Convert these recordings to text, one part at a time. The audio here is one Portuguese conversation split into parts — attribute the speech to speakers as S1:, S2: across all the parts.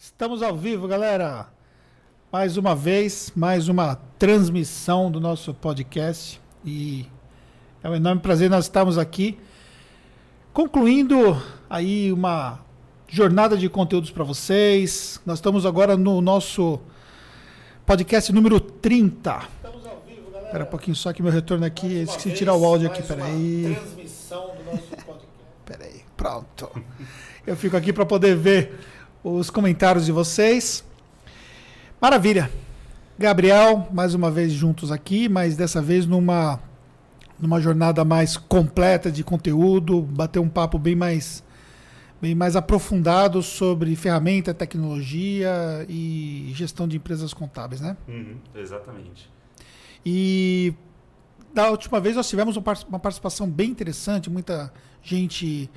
S1: Estamos ao vivo, galera. Mais uma vez, mais uma transmissão do nosso podcast. E é um enorme prazer nós estarmos aqui concluindo aí uma jornada de conteúdos para vocês. Nós estamos agora no nosso podcast número 30. Estamos ao vivo, galera. Espera um pouquinho só que meu retorno aqui. Esqueci de tirar o áudio aqui, peraí. Transmissão do nosso podcast. Peraí, pronto. Eu fico aqui para poder ver os comentários de vocês. Maravilha. Gabriel, mais uma vez juntos aqui, mas dessa vez numa numa jornada mais completa de conteúdo, bater um papo bem mais bem mais aprofundado sobre ferramenta, tecnologia e gestão de empresas contábeis, né?
S2: Uhum, exatamente.
S1: E da última vez nós tivemos uma participação bem interessante, muita gente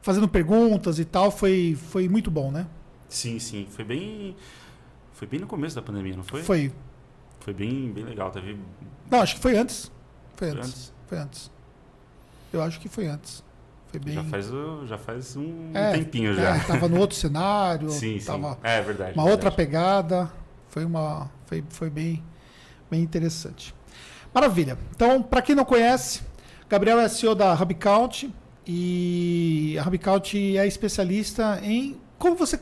S1: fazendo perguntas e tal, foi, foi muito bom, né?
S2: Sim, sim. Foi bem. Foi bem no começo da pandemia, não foi?
S1: Foi.
S2: Foi bem, bem legal. Teve...
S1: Não, acho que foi antes. Foi, foi antes. antes. Foi antes. Eu acho que foi antes. Foi bem...
S2: Já faz, já faz um é, tempinho já.
S1: É, tava no outro cenário.
S2: sim,
S1: tava
S2: sim. É verdade.
S1: Uma
S2: verdade.
S1: outra pegada. Foi uma. Foi, foi bem, bem interessante. Maravilha. Então, para quem não conhece, Gabriel é CEO da HubCount e a HubCount é especialista em como você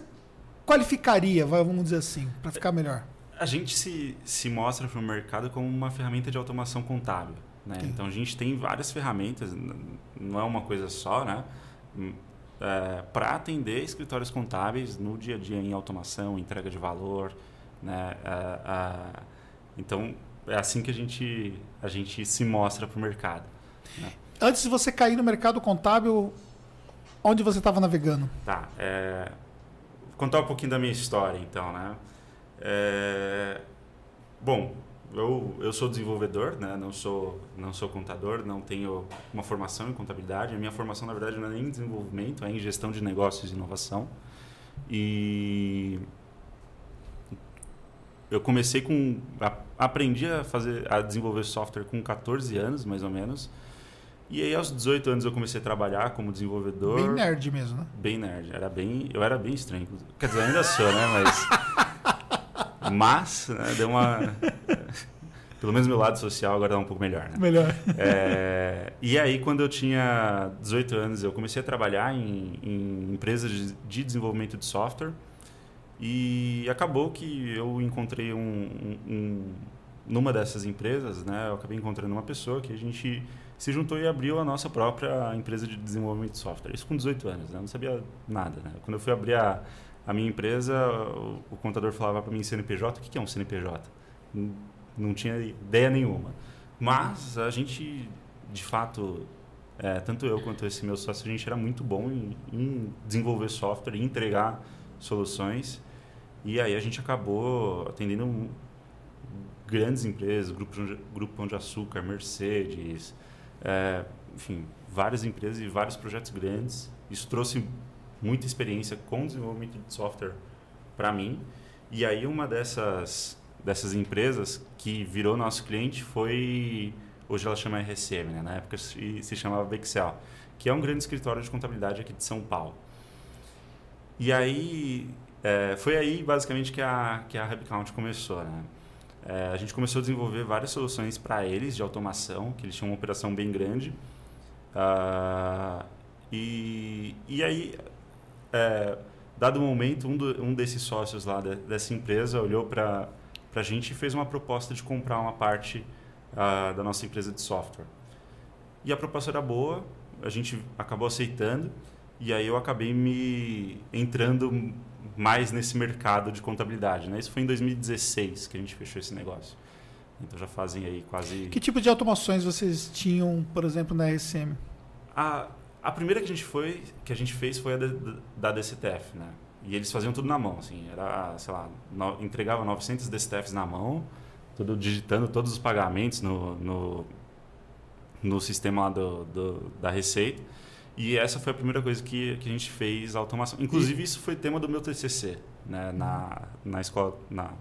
S1: qualificaria, vamos dizer assim, para ficar melhor?
S2: A gente se, se mostra para o mercado como uma ferramenta de automação contábil. Né? Então a gente tem várias ferramentas, não é uma coisa só, né? Hum, é, para atender escritórios contábeis no dia a dia em automação, entrega de valor. Né? É, é, então é assim que a gente, a gente se mostra para o mercado. Né?
S1: Antes de você cair no mercado contábil, onde você estava navegando?
S2: Tá. É, contar um pouquinho da minha história, então, né? É, bom, eu, eu sou desenvolvedor, né? Não sou, não sou contador, não tenho uma formação em contabilidade. A minha formação, na verdade, não é em desenvolvimento, é em gestão de negócios e inovação. E eu comecei com... A, aprendi a, fazer, a desenvolver software com 14 anos, mais ou menos. E aí aos 18 anos eu comecei a trabalhar como desenvolvedor.
S1: Bem nerd mesmo, né?
S2: Bem nerd. Era bem, eu era bem estranho. Quer dizer, ainda sou, né? Mas. Mas, né, deu uma. Pelo menos meu lado social agora está um pouco melhor, né?
S1: Melhor.
S2: É, e aí, quando eu tinha 18 anos, eu comecei a trabalhar em, em empresas de, de, desenvolvimento de software. E acabou que eu encontrei um, um, um, Numa dessas empresas, né? Eu acabei encontrando uma pessoa que a gente se juntou e abriu a nossa própria empresa de desenvolvimento de software. Isso com 18 anos, né? Eu não sabia nada, né? Quando eu fui abrir a, a minha empresa, o, o contador falava para mim CNPJ, o que, é um CNPJ? Não, tinha ideia nenhuma. Mas a gente, de fato, é, tanto eu quanto esse meu sócio, a gente era muito bom em, em desenvolver software e entregar soluções. E aí a gente acabou atendendo grandes empresas, Grupo, Grupo Pão de Açúcar, Mercedes, é, enfim, várias empresas e vários projetos grandes. Isso trouxe muita experiência com desenvolvimento de software para mim. E aí uma dessas dessas empresas que virou nosso cliente foi hoje ela chama RCM, né? na época se, se chamava Bexel, que é um grande escritório de contabilidade aqui de São Paulo. E aí é, foi aí basicamente que a que a HubCount começou, né? É, a gente começou a desenvolver várias soluções para eles de automação, que eles tinham uma operação bem grande. Uh, e, e aí, é, dado o momento, um, do, um desses sócios lá de, dessa empresa olhou para a gente e fez uma proposta de comprar uma parte uh, da nossa empresa de software. E a proposta era boa, a gente acabou aceitando, e aí eu acabei me entrando mais nesse mercado de contabilidade. Né? Isso foi em 2016 que a gente fechou esse negócio. Então já fazem aí quase.
S1: Que tipo de automações vocês tinham, por exemplo, na RSM?
S2: A, a primeira que a gente foi, que a gente fez foi a da, da DCTF, né? E eles faziam tudo na mão, assim, era, sei lá, no, entregava 900 DCTFs na mão, tudo digitando todos os pagamentos no, no, no sistema do, do, da Receita. E essa foi a primeira coisa que, que a gente fez a automação. Inclusive, e... isso foi tema do meu TCC, né, na, na escola, na,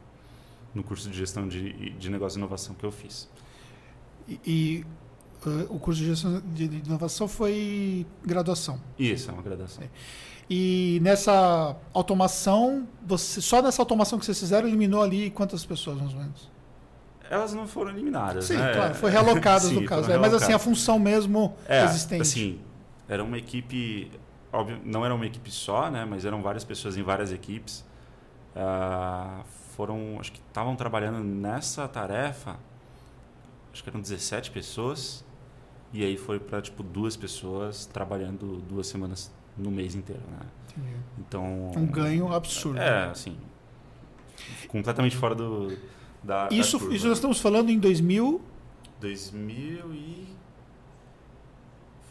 S2: no curso de gestão de, de negócio e inovação que eu fiz.
S1: E, e uh, o curso de gestão de inovação foi graduação?
S2: Isso, é uma graduação. É.
S1: E nessa automação, você só nessa automação que vocês fizeram, eliminou ali quantas pessoas, mais ou menos?
S2: Elas não foram eliminadas,
S1: Sim,
S2: né?
S1: claro, foi realocadas
S2: Sim,
S1: no caso. É, mas assim, a função mesmo
S2: É,
S1: existente.
S2: assim, era uma equipe, óbvio, não era uma equipe só, né? Mas eram várias pessoas em várias equipes. Ah, foram, acho que estavam trabalhando nessa tarefa, acho que eram 17 pessoas. E aí foi para tipo duas pessoas trabalhando duas semanas no mês inteiro, né?
S1: Entendi.
S2: Então
S1: Um ganho absurdo.
S2: É, assim, completamente fora do da da
S1: Isso,
S2: curva.
S1: isso nós estamos falando em 2000.
S2: 2000 e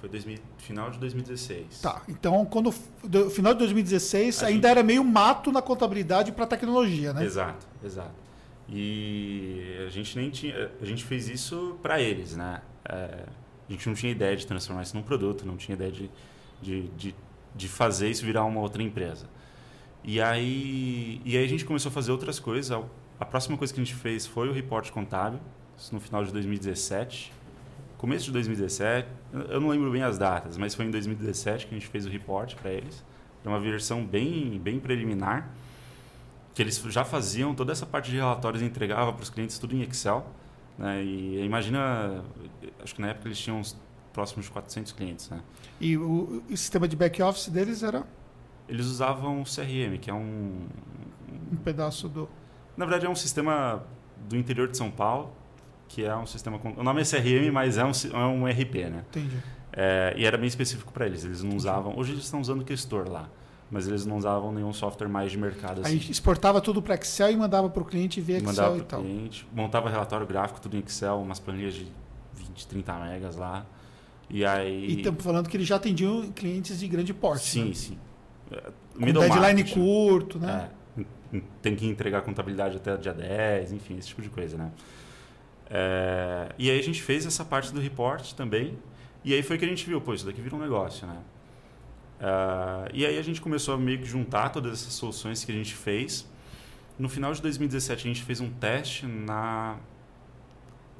S2: foi 2000, final de 2016.
S1: Tá. Então, quando do final de 2016,
S2: A
S1: ainda
S2: gente-
S1: era meio mato na contabilidade para tecnologia, né?
S2: Exato, exato. E a gente nem tinha, a gente fez isso para eles, né? É, a gente não tinha ideia de transformar isso num produto, não tinha ideia de, de, de, de fazer isso virar uma outra empresa. E aí, e aí a gente começou a fazer outras coisas. A, a próxima coisa que a gente fez foi o reporte contábil, isso no final de 2017. Começo de 2017, eu- não lembro bem as datas, mas foi em 2017 que a gente fez o report para eles. Era uma versão bem, bem preliminar que eles já faziam toda essa parte de relatórios e entregava para os clientes tudo em Excel. Né? E imagina, acho que na época eles tinham uns próximos de 400 clientes. Né?
S1: E o, o sistema de back-office deles era
S2: Eles usavam o CRM, que é um.
S1: um pedaço do.
S2: Na verdade, é um sistema do interior de São Paulo, que é um sistema. O nome é CRM, mas é um, é um RP. Né?
S1: Entendi.
S2: É, e era bem específico para eles. Eles não usavam. Hoje eles estão usando o Questor lá, mas eles não usavam nenhum software mais de mercado assim.
S1: Aí exportava tudo para Excel e mandava para o cliente ver Excel
S2: mandava
S1: e tal.
S2: cliente, montava relatório gráfico, tudo em Excel, umas planilhas de 20, 30 megas lá. E aí.
S1: E estamos falando que eles já atendiam clientes de grande porte.
S2: sim,
S1: né?
S2: sim.
S1: Com
S2: middle
S1: deadline
S2: market,
S1: curto, né?
S2: é, tem que entregar contabilidade até dia 10, enfim, esse tipo de coisa, né? É, e aí a gente fez essa parte do report também. E aí foi que a gente viu, pô, isso daqui vira um negócio, né? É, e aí a gente começou a meio que juntar todas essas soluções que a gente fez. No final de 2017 a gente fez um teste na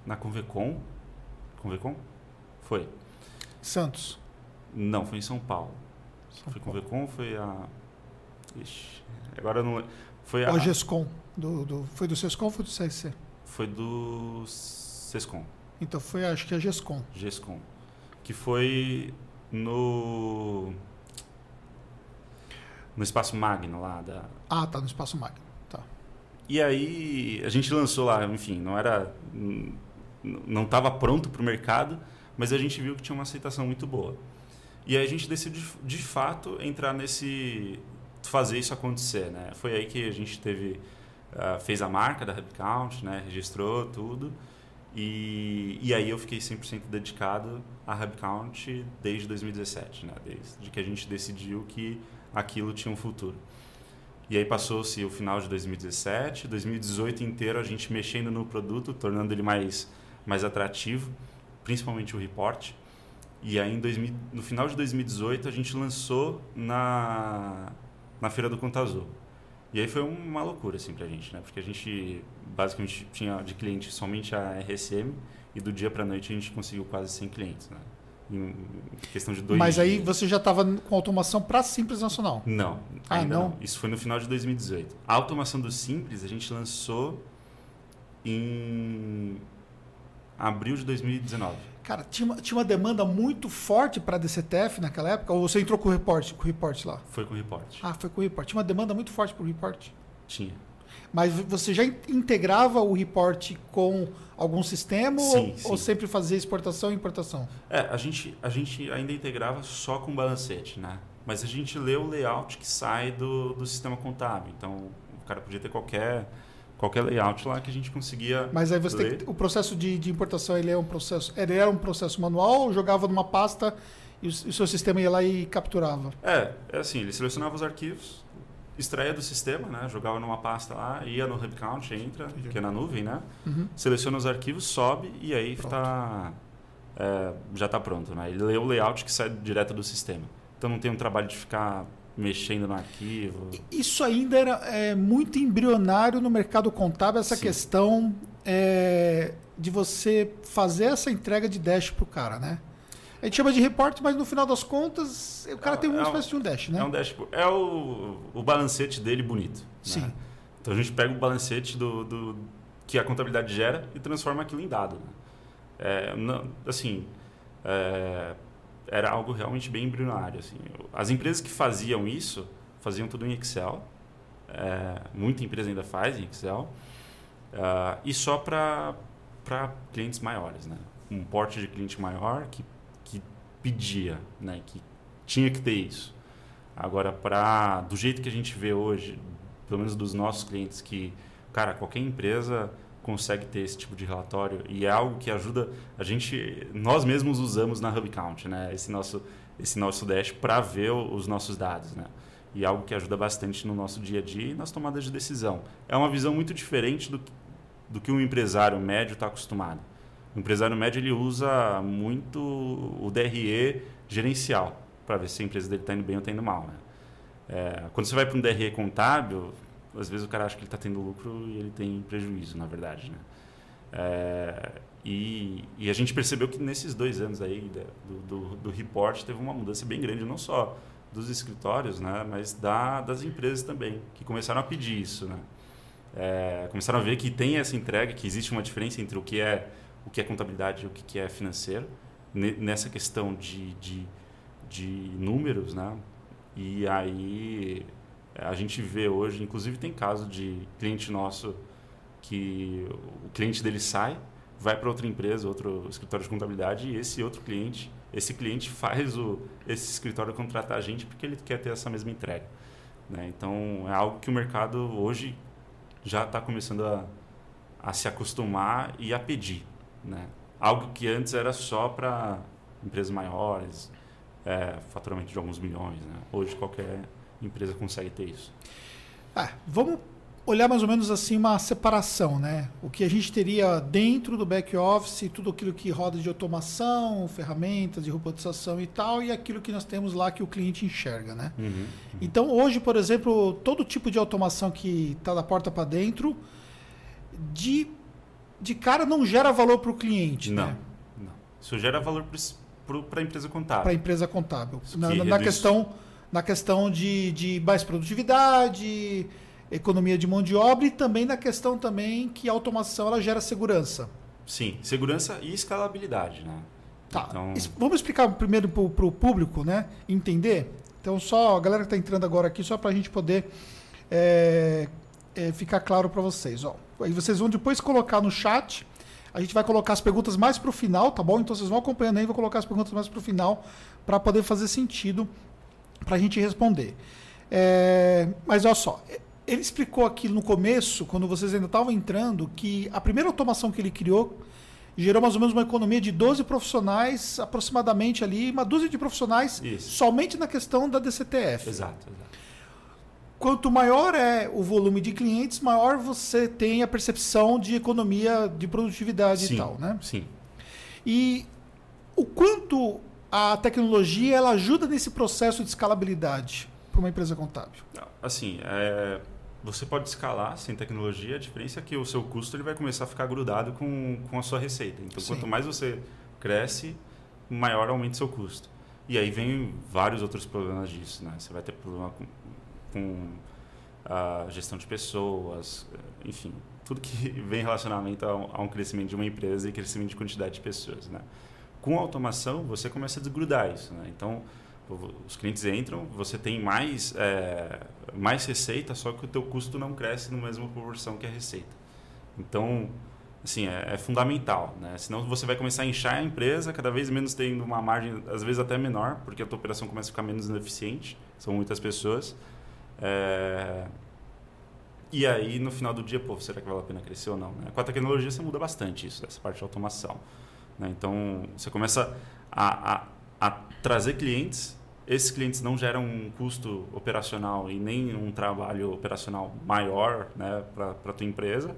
S2: na Convecon. Convecon? Foi.
S1: Santos.
S2: Não, foi em São Paulo.
S1: São
S2: foi
S1: Paulo.
S2: Convecon, foi a Ixi, agora não foi a
S1: Ou Gescom. Do, do, foi do Sescom ou foi do CSC?
S2: Foi do Sescom,
S1: Então foi, acho que a Gescom.
S2: Gescom, que foi no no espaço Magno lá da
S1: Ah, tá no Espaço Magno. Tá.
S2: E aí a gente lançou lá, enfim, não era não estava pronto para o mercado, mas a gente viu que tinha uma aceitação muito boa. E aí a gente decidiu de, de fato entrar nesse fazer isso acontecer, né? Foi aí que a gente teve ah, fez a marca da HubCount, né? Registrou tudo. E, e aí eu fiquei 100% dedicado à HubCount desde 2017, né? Desde que a gente decidiu que aquilo tinha um futuro. E aí passou-se o final de 2017, 2018 inteiro a gente mexendo no produto, tornando ele mais, mais atrativo, principalmente o report. E aí em 2000, no final de 2018 a gente lançou na, na Feira do Conta Azul. E aí foi uma loucura assim pra gente, né? Porque a gente basicamente tinha de cliente somente a RSM e do dia pra noite a gente conseguiu quase 100 clientes, né? Em questão de dois
S1: Mas aí
S2: dias.
S1: você já estava com automação para Simples Nacional.
S2: Não.
S1: Ah,
S2: ainda
S1: não?
S2: Isso foi no final de 2018. A automação do Simples a gente lançou em abril de 2019.
S1: Cara, tinha uma, tinha uma demanda muito forte para DCTF naquela época? Ou você entrou com o report, com o report lá?
S2: Foi com o report.
S1: Ah, foi com o report. Tinha uma demanda muito forte para o report.
S2: Tinha.
S1: Mas você já in- integrava o report com algum sistema
S2: Sim,
S1: ou,
S2: sim.
S1: ou sempre fazia exportação e importação?
S2: É, a gente, a gente ainda integrava só com balancete, né? Mas a gente lê o layout que sai do, do sistema contábil. Então, o cara podia ter qualquer, qualquer layout lá que a gente conseguia
S1: Mas aí você tem
S2: ler.
S1: que- o processo de, de importação ele é um processo, ele era um processo manual, ou jogava numa pasta e o, o seu sistema ia lá e capturava.
S2: É, é assim, ele selecionava os arquivos, extraía do sistema, né? Jogava numa pasta lá, ia no HubCount, entra,
S1: Entendi.
S2: que é na nuvem, né?
S1: Uhum.
S2: seleciona os arquivos, sobe e aí
S1: Pronto.
S2: tá, é, já está pronto. Né? Ele lê o layout que sai direto do sistema. Então não tem um trabalho de ficar mexendo no arquivo.
S1: Isso ainda era é, muito embrionário no mercado contábil, essa
S2: Sim.
S1: questão é, de você fazer essa entrega de dash para o cara, né? A gente chama de report, mas no final das contas, o cara
S2: É-
S1: tem uma
S2: é um-
S1: espécie de um dash, né?
S2: É um dashboard. É o, o balancete dele bonito. né?
S1: Sim.
S2: Então a gente pega o balancete do, do- que a contabilidade gera e transforma aquilo em dado. né? É, não- assim, é, era algo realmente bem embrionário. Assim. As empresas que faziam isso faziam tudo em Excel. É, muita empresa ainda faz em Excel. Ah, e só para clientes maiores. Né? Um porte de cliente maior que, que pedia, né? que tinha que ter isso. Agora, pra, do jeito que a gente vê hoje, pelo menos dos nossos clientes, que, cara, qualquer empresa consegue ter esse tipo de relatório e é algo que ajuda a gente, nós mesmos usamos na HubCount, né? Esse nosso, esse nosso dash para ver os nossos dados, né? E é algo que ajuda bastante no nosso dia a dia e nas tomadas de decisão. É uma visão muito diferente do, do que um empresário médio está acostumado. O empresário médio ele usa muito o DRE gerencial para ver se a empresa dele está indo bem ou está indo mal. Né? É, quando você vai para um DRE contábil, às vezes o cara acha que ele está tendo lucro e ele tem prejuízo, na verdade. Né? É, e, e a gente percebeu que nesses dois anos aí do, do, do report teve uma mudança bem grande, não só dos escritórios, né, mas da, das empresas também, que começaram a pedir isso. Né? É, começaram a ver que tem essa entrega, que existe uma diferença entre o que é, o que é contabilidade e o que é financeiro, ne- nessa questão de, de, de números, né? E aí a gente vê hoje, inclusive tem caso de cliente nosso que o cliente dele sai, vai para outra empresa, outro escritório de contabilidade e esse outro cliente, esse cliente faz o esse escritório contratar a gente porque ele quer ter essa mesma entrega, né? Então é algo que o mercado hoje já está começando a, a se acostumar e a pedir, né? Algo que antes era só para empresas maiores, é, faturamento de alguns milhões, né? Hoje qualquer empresa consegue ter isso.
S1: Ah, vamos olhar mais ou menos assim uma separação, né? O que a gente teria dentro do back office, tudo aquilo que roda de automação, ferramentas de robotização e tal, e aquilo que nós temos lá que o cliente enxerga, né? Então hoje, por exemplo, todo tipo de automação que está da porta para dentro, de, de cara não gera valor para o cliente,
S2: Não,
S1: né?
S2: não. Isso gera valor para a empresa contábil.
S1: Para a empresa contábil.
S2: Isso
S1: Na,
S2: que
S1: na- questão, na questão de, de mais produtividade, economia de mão de obra e também na questão também que a automação ela gera segurança.
S2: Sim, segurança e escalabilidade, né?
S1: Tá.
S2: Então,
S1: Vamos explicar primeiro para o público, né? Entender. Então, só a galera que está entrando agora aqui, só para a gente poder é, é, ficar claro para vocês. Ó. Aí vocês vão depois colocar no chat. A gente vai colocar as perguntas mais para o final, tá bom? Então vocês vão acompanhando aí, vou colocar as perguntas mais para o final para poder fazer sentido para a gente responder. É, mas olha só, ele explicou aqui no começo, quando vocês ainda estavam entrando, que a primeira automação que ele criou gerou mais ou menos uma economia de 12 profissionais, aproximadamente ali, uma dúzia de profissionais,
S2: Isso.
S1: somente na questão da DCTF.
S2: exato, exato.
S1: Quanto maior é o volume de clientes, maior você tem a percepção de economia, de produtividade
S2: Sim,
S1: e tal, né?
S2: sim.
S1: E o quanto a tecnologia ela ajuda nesse processo de escalabilidade para uma empresa contábil?
S2: Assim, é, você pode escalar sem tecnologia, a diferença é que o seu custo ele vai começar a ficar grudado com, com a sua receita. Então,
S1: Sim.
S2: quanto mais você cresce, maior aumenta o seu custo. E aí vem vários outros problemas disso, né? Você vai ter problema com, com a gestão de pessoas, enfim, tudo que vem relacionamento a um, a um crescimento de uma empresa e crescimento de quantidade de pessoas, né? Com automação, você começa a desgrudar isso, né? Então, os clientes entram, você tem mais, é, mais receita, só que o teu custo não cresce na mesma proporção que a receita. Então, assim, é, é fundamental, né? Senão você vai começar a inchar a empresa, cada vez menos tendo uma margem, às vezes até menor, porque a tua operação começa a ficar menos ineficiente, são muitas pessoas. É, E aí, no final do dia, pô, será que vale a pena crescer ou não? né? Com a tecnologia, você muda bastante isso, essa parte de automação. Né? Então, você começa a, a, a trazer clientes. Esses clientes não geram um custo operacional e nem um trabalho operacional maior né, para a tua empresa.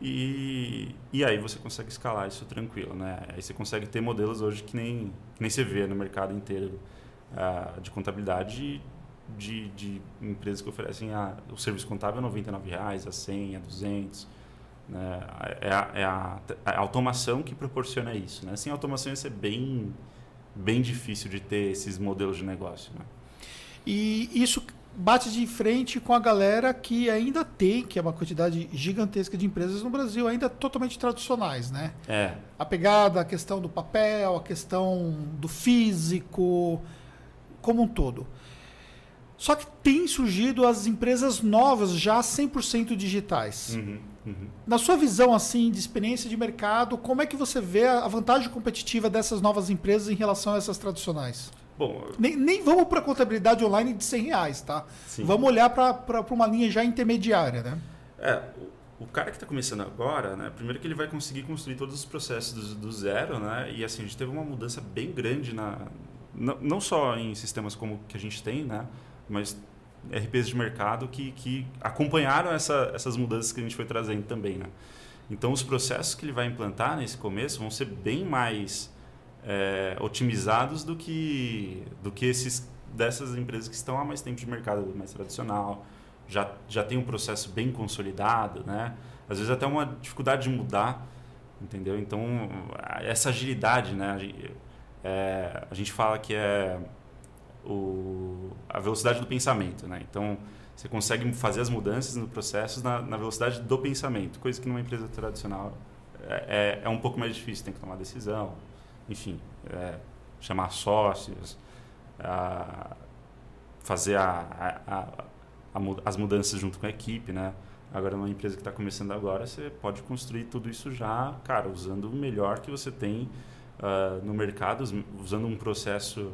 S2: E, e aí você consegue escalar isso tranquilo. Né? Aí você consegue ter modelos hoje que nem, que nem você vê no mercado inteiro ah, de contabilidade de, de empresas que oferecem a, o serviço contábil a 99 reais, a 100, a 200. Né? É, a, é a, a automação que proporciona isso. Né? Sem automação ia ser bem, bem difícil de ter esses modelos de negócio. Né?
S1: E isso bate de frente com a galera que ainda tem, que é uma quantidade gigantesca de empresas no Brasil, ainda totalmente tradicionais, né?
S2: É.
S1: A pegada, a questão do papel, a questão do físico, como um todo. Só que tem surgido as empresas novas, já 100% digitais.
S2: Uhum, uhum.
S1: Na sua visão assim de experiência de mercado, como é que você vê a vantagem competitiva dessas novas empresas em relação a essas tradicionais?
S2: Bom,
S1: Nem, nem vamos para contabilidade online de 100 reais, tá?
S2: Sim.
S1: Vamos olhar para uma linha já intermediária, né?
S2: É, o, o cara que está começando agora, né, primeiro que ele vai conseguir construir todos os processos do, do zero, né, e assim, a gente teve uma mudança bem grande, na, não, não só em sistemas como que a gente tem, né, mas RPs de mercado que, que acompanharam essa, essas mudanças que a gente foi trazendo também, né. Então, os processos que ele vai implantar nesse começo vão ser bem mais é, otimizados do que, do que esses dessas empresas que estão há mais tempo de mercado mais tradicional, já, já tem um processo bem consolidado, né? Às vezes até uma dificuldade de mudar, entendeu? Então, essa agilidade, né? É, a gente fala que é o, a velocidade do pensamento, né? Então, você consegue fazer as mudanças no processo na, na velocidade do pensamento, coisa que numa empresa tradicional é, é, é um pouco mais difícil, tem que tomar decisão, enfim, é, chamar sócios, a, fazer a, a, as mudanças junto com a equipe, né? Agora, numa empresa que está começando agora, você pode construir tudo isso já, cara, usando o melhor que você tem uh, no mercado, usando um processo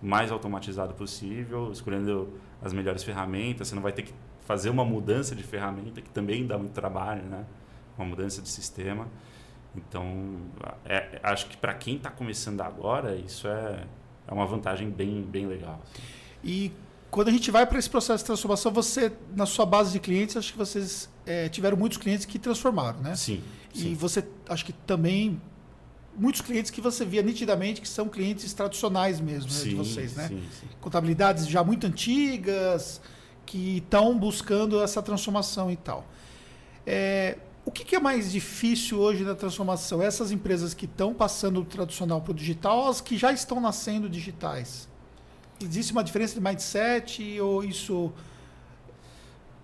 S2: mais automatizado possível, escolhendo as melhores ferramentas. Você não vai ter que fazer uma mudança de ferramenta, que também dá muito trabalho, né? Uma mudança de sistema. Então, é, acho que para quem está começando agora, isso é, é uma vantagem bem, bem legal. Assim.
S1: E quando a gente vai para esse processo de transformação, você, na sua base de clientes, acho que vocês é, tiveram muitos clientes que transformaram, né?
S2: Sim.
S1: E
S2: sim.
S1: você, acho que também, muitos clientes que você via nitidamente que são clientes tradicionais mesmo, né, de vocês, né?
S2: Sim, sim.
S1: Contabilidades já muito antigas, que estão buscando essa transformação e tal. É, o que, que, é mais difícil hoje na transformação? Essas empresas que estão passando do tradicional para o digital ou as que já estão nascendo digitais? Existe uma diferença de mindset ou isso.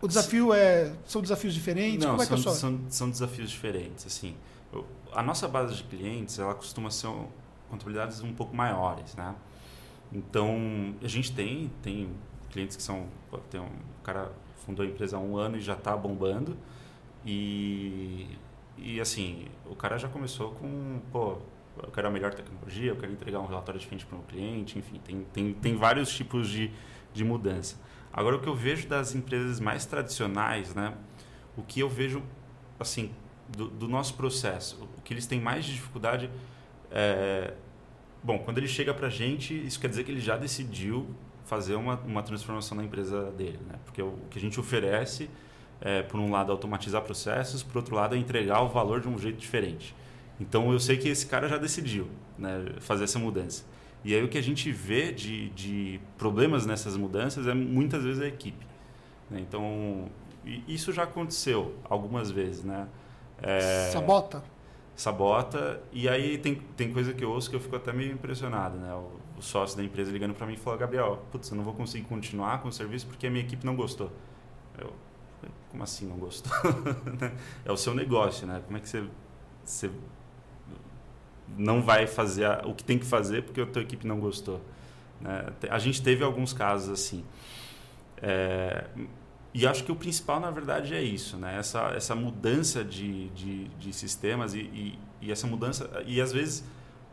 S1: O desafio é. São desafios diferentes?
S2: Não,
S1: Como é
S2: são,
S1: que é só?
S2: são, são desafios diferentes. Assim, a nossa base de clientes ela costuma ser contabilidades um pouco maiores, né? Então a gente tem tem clientes que são tem um cara fundou a empresa há um ano e já está bombando e e assim o cara já começou com pô eu quero a melhor tecnologia, eu quero entregar um relatório diferente para o meu cliente, enfim, tem, tem, tem vários tipos de, de mudança. Agora, o que eu vejo das empresas mais tradicionais, né, o que eu vejo, assim, do, do nosso processo, o que eles têm mais de dificuldade é... Bom, quando ele chega para a gente, isso quer dizer que ele já decidiu fazer uma, uma transformação na empresa dele, né? Porque o, o que a gente oferece é, por um lado, automatizar processos, por outro lado, é entregar o valor de um jeito diferente. Então eu sei que esse cara já decidiu né, fazer essa mudança. E aí o que a gente vê de, de problemas nessas mudanças é muitas vezes a equipe. né? Então isso já aconteceu algumas vezes, né? É,
S1: Sabota?
S2: sabota e aí tem, tem coisa que eu ouço que eu fico até meio impressionado, né? O, o sócio da empresa ligando para mim e falou, Gabriel, putz, eu não vou conseguir continuar com o serviço porque a minha equipe não gostou. Eu, como assim não gostou? é o seu negócio, né? Como é que você, você não vai fazer a- o que tem que fazer porque a tua equipe não gostou? né? A gente teve alguns casos assim. É, e acho que o principal, na verdade, é isso, né? Essa, essa mudança de, de, de sistemas e, e, e essa mudança... E, às vezes,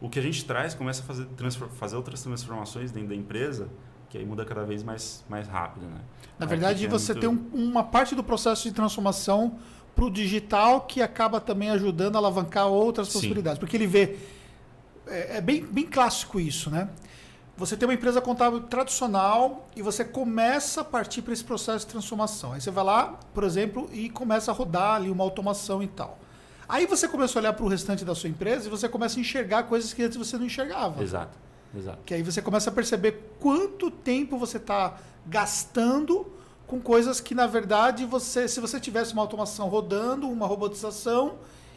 S2: o que a gente traz começa a fazer, fazer outras transformações dentro da empresa que aí muda cada vez mais, mais rápido, né?
S1: Na
S2: Aqui
S1: verdade,
S2: é
S1: você
S2: muito-
S1: tem um- uma parte do processo de transformação para o digital que acaba também ajudando a alavancar outras
S2: Sim.
S1: possibilidades. Porque ele vê. É, é bem, bem clássico isso, né? Você tem uma empresa contábil tradicional e você começa a partir para esse processo de transformação. Aí você vai lá, por exemplo, e começa a rodar ali uma automação e tal. Aí você começa a olhar para o restante da sua empresa e você começa a enxergar coisas que antes você não enxergava.
S2: Exato, exato.
S1: Que aí você começa a perceber quanto tempo você está gastando com coisas que, na verdade, você, se você tivesse uma automação rodando, uma robotização,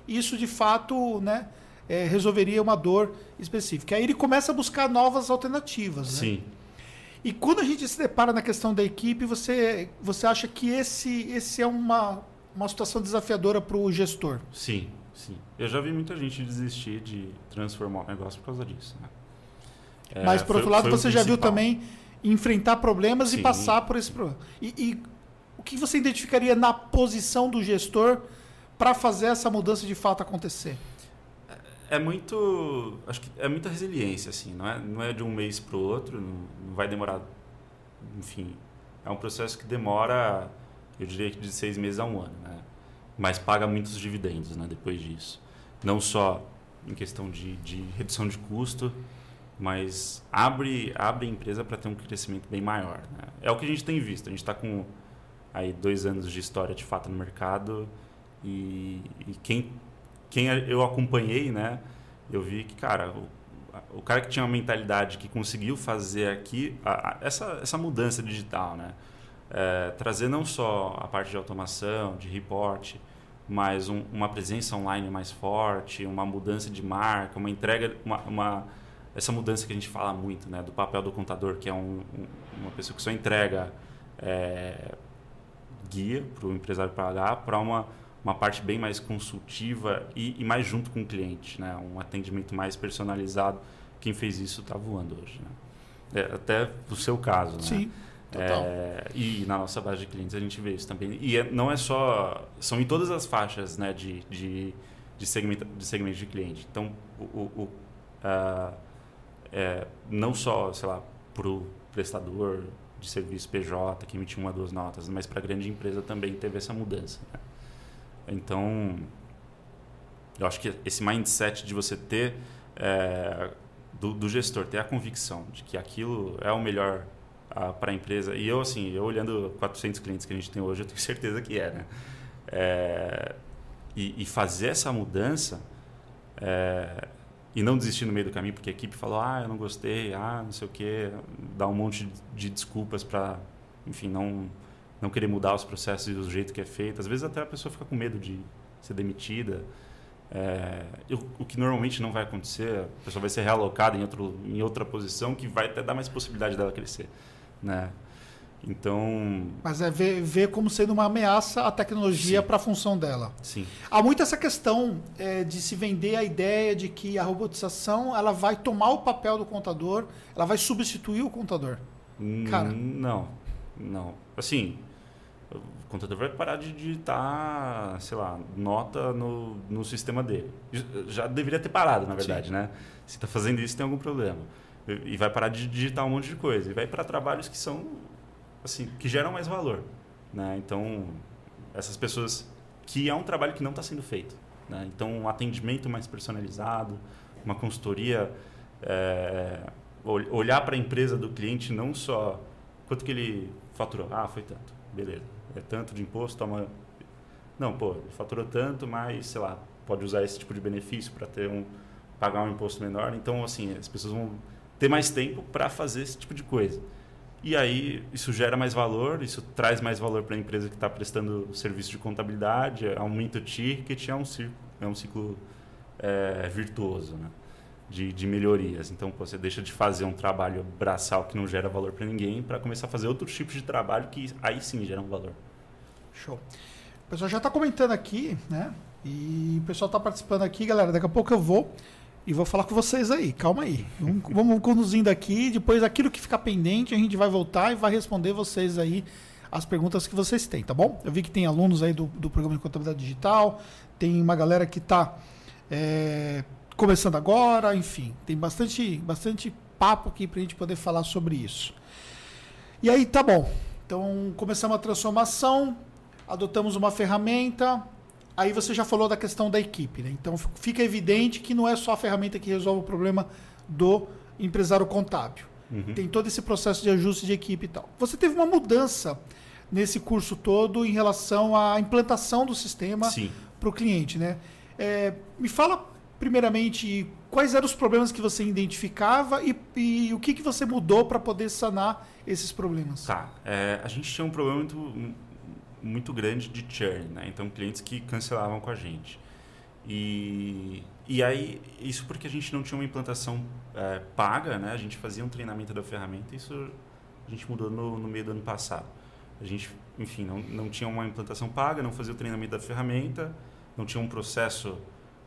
S1: isso de fato né, é, resolveria uma dor específica. Aí ele começa a buscar novas alternativas. Né?
S2: Sim.
S1: E quando a gente se depara na questão da equipe, você, você acha que esse, esse é uma, uma situação desafiadora para o gestor?
S2: Sim, sim. Eu já vi muita gente desistir de transformar o negócio por causa disso. Né?
S1: É, Mas, por outro lado, você já viu também enfrentar problemas
S2: Sim.
S1: e passar por esse problema. E, e o que você identificaria na posição do gestor para fazer essa mudança de fato acontecer?
S2: É muito, acho que é muita resiliência assim, não é, não é de um mês para o outro, não, não vai demorar, enfim, é um processo que demora, eu diria que de seis meses a um ano, né? Mas paga muitos dividendos, né? Depois disso, não só em questão de, de redução de custo, mas abre abre a empresa para ter um crescimento bem maior. Né? É o que a gente tem visto. A gente está com aí dois anos de história de fato no mercado e, e, quem quem eu acompanhei, né, eu vi que cara o, o cara que tinha uma mentalidade que conseguiu fazer aqui a, a, essa essa mudança digital, né, é, trazer não só a parte de automação, de report, mas um, uma presença online mais forte, uma mudança de marca, uma entrega, uma, uma essa mudança que a gente fala muito, né, do papel do contador, que é um, um, uma pessoa que só entrega é, guia para o empresário pagar, para uma, uma parte bem mais consultiva e, e, mais junto com o cliente, né, um atendimento mais personalizado. Quem fez isso está voando hoje. Né? É, até o seu caso. Né?
S1: Sim.
S2: É, e na nossa base de clientes a gente vê isso também. E é, não é só. São em todas as faixas né, de, de, de, segmento, de segmento de cliente. Então, o, o, uh, é, não só, sei lá, para o prestador de serviço PJ que emitiu uma duas notas, mas para a grande empresa também teve essa mudança. Né? Então, eu acho que esse mindset de você ter é, do, do, gestor ter a convicção de que aquilo é o melhor para a empresa e eu assim eu olhando 400 clientes que a gente tem hoje eu tenho certeza que é, né? É, e, e, fazer essa mudança é, e não desistir no meio do caminho porque a equipe falou ah eu não gostei ah não sei o que dá um monte de desculpas para enfim não não querer mudar os processos e o jeito que é feito às vezes até a pessoa fica com medo de ser demitida é, o que normalmente não vai acontecer a pessoa vai ser realocada em outro em outra posição que vai até dar mais possibilidade dela crescer né então.
S1: Mas é ver, ver como sendo uma ameaça a tecnologia para a função dela.
S2: Sim.
S1: Há muito essa questão é, de se vender a ideia de que a robotização ela vai tomar o papel do contador, ela vai substituir o contador.
S2: Cara. Não, não. Assim, o contador vai parar de digitar, sei lá, nota no, no sistema dele. Já deveria ter parado, na verdade, Sim. né? Se está fazendo isso, tem algum problema. E vai parar de digitar um monte de coisa. E vai para trabalhos que são assim, que geram mais valor. Né? Então, essas pessoas que é um trabalho que não está sendo feito. Né? Então, um atendimento mais personalizado, uma consultoria, é, olhar para a empresa do cliente não só quanto que ele faturou. Ah, foi tanto. Beleza. É tanto de imposto, toma... Não, pô, ele faturou tanto, mas, sei lá, pode usar esse tipo de benefício para ter um pagar um imposto menor. Então, assim, as pessoas vão ter mais tempo para fazer esse tipo de coisa. E aí isso gera mais valor, isso traz mais valor para a empresa que está prestando serviço de contabilidade, aumenta o ticket, é um ciclo, é um ciclo é, virtuoso né? De, de melhorias. Então você deixa de fazer um trabalho braçal que não gera valor para ninguém para começar a fazer outros tipos de trabalho que aí sim geram valor.
S1: Show. O pessoal já está comentando aqui, né? E o pessoal está participando aqui, galera. Daqui a pouco eu vou e vou falar com vocês aí, calma aí. Vamos, vamos conduzindo aqui, depois aquilo que ficar pendente, a gente vai voltar e vai responder vocês aí as perguntas que vocês têm, tá bom? Eu vi que tem alunos aí do, do programa de contabilidade digital, tem uma galera que está é, começando agora, enfim, tem bastante, bastante papo aqui para a gente poder falar sobre isso. E aí, tá bom. Então, começamos a transformação, adotamos uma ferramenta, Aí você já falou da questão da equipe, né? Então fica evidente que não é só a ferramenta que resolve o problema do empresário contábil. Uhum. Tem todo esse processo de ajuste de equipe e tal. Você teve uma mudança nesse curso todo em relação à implantação do sistema para o cliente, né? É, me fala primeiramente quais eram os problemas que você identificava e, e o que, que você mudou para poder sanar esses problemas.
S2: Tá. É, a gente tinha um problema muito, muito grande de churn, né? então clientes que cancelavam com a gente. E, e aí, isso porque a gente não tinha uma implantação é, paga, né? A gente fazia um treinamento da ferramenta, isso a gente mudou no, no meio do ano passado. A gente, enfim, não, não tinha uma implantação paga, não fazia o treinamento da ferramenta, não tinha um processo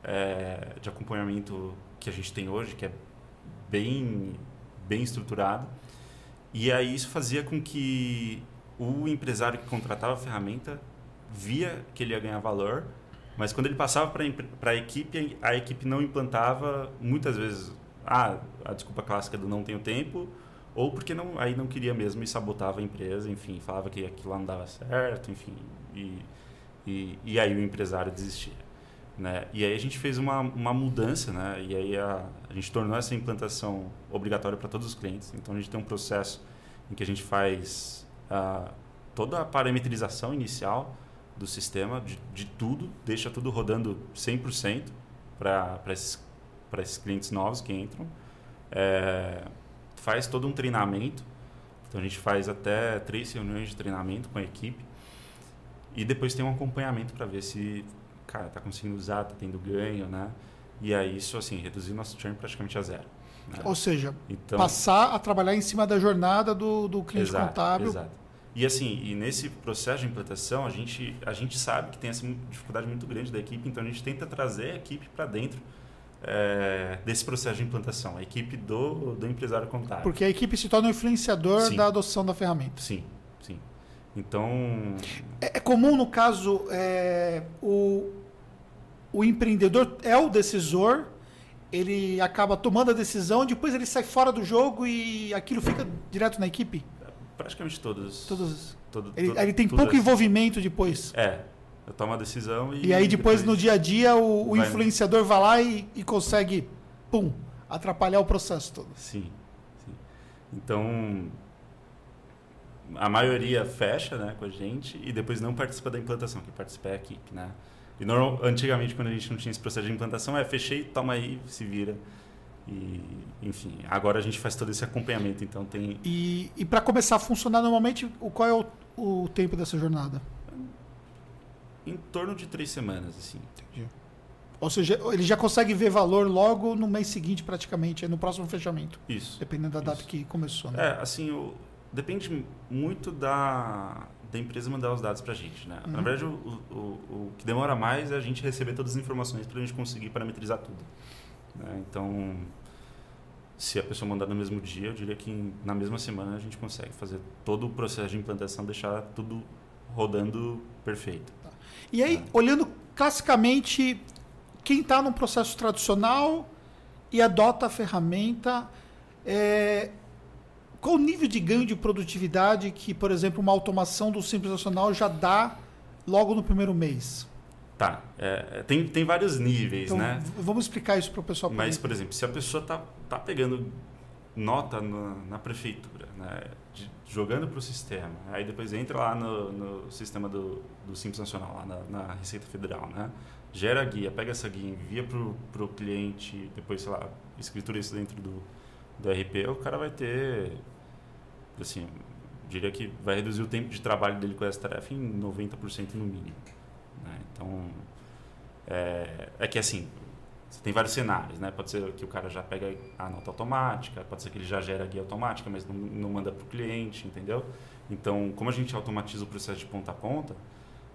S2: é, de acompanhamento que a gente tem hoje, que é bem, bem estruturado. E aí isso fazia com que o empresário que contratava a ferramenta via que ele ia ganhar valor, mas quando ele passava para a equipe, a equipe não implantava, muitas vezes, ah, a desculpa clássica do não tenho tempo, ou porque não, aí não queria mesmo e sabotava a empresa, enfim, falava que aquilo lá não dava certo, enfim, e, e, e aí o empresário desistia. Né? E aí a gente fez uma, uma mudança, né? e aí a, a gente tornou essa implantação obrigatória para todos os clientes. Então a gente tem um processo em que a gente faz uh, toda a parametrização inicial do sistema, de, de tudo, deixa tudo rodando 100% para esses, esses clientes novos que entram. É, faz todo um treinamento. Então a gente faz até três reuniões de treinamento com a equipe. E depois tem um acompanhamento para ver se cara está conseguindo usar, está tendo ganho, né? E aí isso assim reduzir nosso churn praticamente a zero. Né?
S1: Ou seja, então, passar a trabalhar em cima da jornada do, do cliente exato, contábil.
S2: Exato. E assim, e nesse processo de implantação, a gente, a gente sabe que tem essa dificuldade muito grande da equipe, então a gente tenta trazer a equipe para dentro é, desse processo de implantação, a equipe do, do empresário contábil.
S1: Porque a equipe se torna o influenciador sim. da adoção da ferramenta.
S2: Sim. Então.
S1: É, é comum, no caso, é, o, o empreendedor é o decisor, ele acaba tomando a decisão, depois ele sai fora do jogo e aquilo fica direto na equipe?
S2: Praticamente todos.
S1: Todos. Todo, ele, todo, ele tem pouco envolvimento depois.
S2: É, eu tomo a decisão e.
S1: E aí depois, depois no dia a dia o, o influenciador vai lá e, e, consegue, pum, atrapalhar o processo todo.
S2: Sim, sim. Então a maioria fecha né, com a gente e depois não participa da implantação, que participa é a né? E normal, antigamente, quando a gente não tinha esse processo de implantação, é fechei, toma aí, se vira. E, enfim, agora a gente faz todo esse acompanhamento, então tem...
S1: E, e para começar a funcionar normalmente, qual é o, o tempo dessa jornada?
S2: em torno de três semanas, assim.
S1: Entendi. Ou seja, ele já consegue ver valor logo no mês seguinte, praticamente, no próximo fechamento.
S2: Isso.
S1: Dependendo da data
S2: isso.
S1: que começou.
S2: Né? É, assim, o, depende muito da, da empresa mandar os dados para a gente. Né? Uhum. Na verdade, o, o, o, que demora mais é a gente receber todas as informações para a gente conseguir parametrizar tudo. Né? Então, se a pessoa mandar no mesmo dia, eu diria que na mesma semana a gente consegue fazer todo o processo de implantação, deixar tudo rodando perfeito.
S1: E aí, olhando classicamente, quem está num processo tradicional e adota a ferramenta, é, qual o nível de ganho de produtividade que, por exemplo, uma automação do Simples Nacional já dá logo no primeiro mês?
S2: Tá. É, tem, tem vários níveis, então, né?
S1: Vamos explicar isso para o pessoal.
S2: Mas, por exemplo, se a pessoa está tá pegando nota na, na prefeitura, né? De, jogando para o sistema. Aí depois entra lá no, no sistema do, do Simples Nacional, lá na, na, Receita Federal, né? Gera a guia, pega essa guia, envia para o cliente, depois, sei lá, escritura isso dentro do, do RP, o cara vai ter, assim, diria que vai reduzir o tempo de trabalho dele com essa tarefa em 90% no mínimo. Né? Então, é, é que assim, você tem vários cenários, né? Pode ser que o cara já pega a nota automática, pode ser que ele já gera a guia automática, mas não, não manda para o cliente, entendeu? Então, como a gente automatiza o processo de ponta a ponta,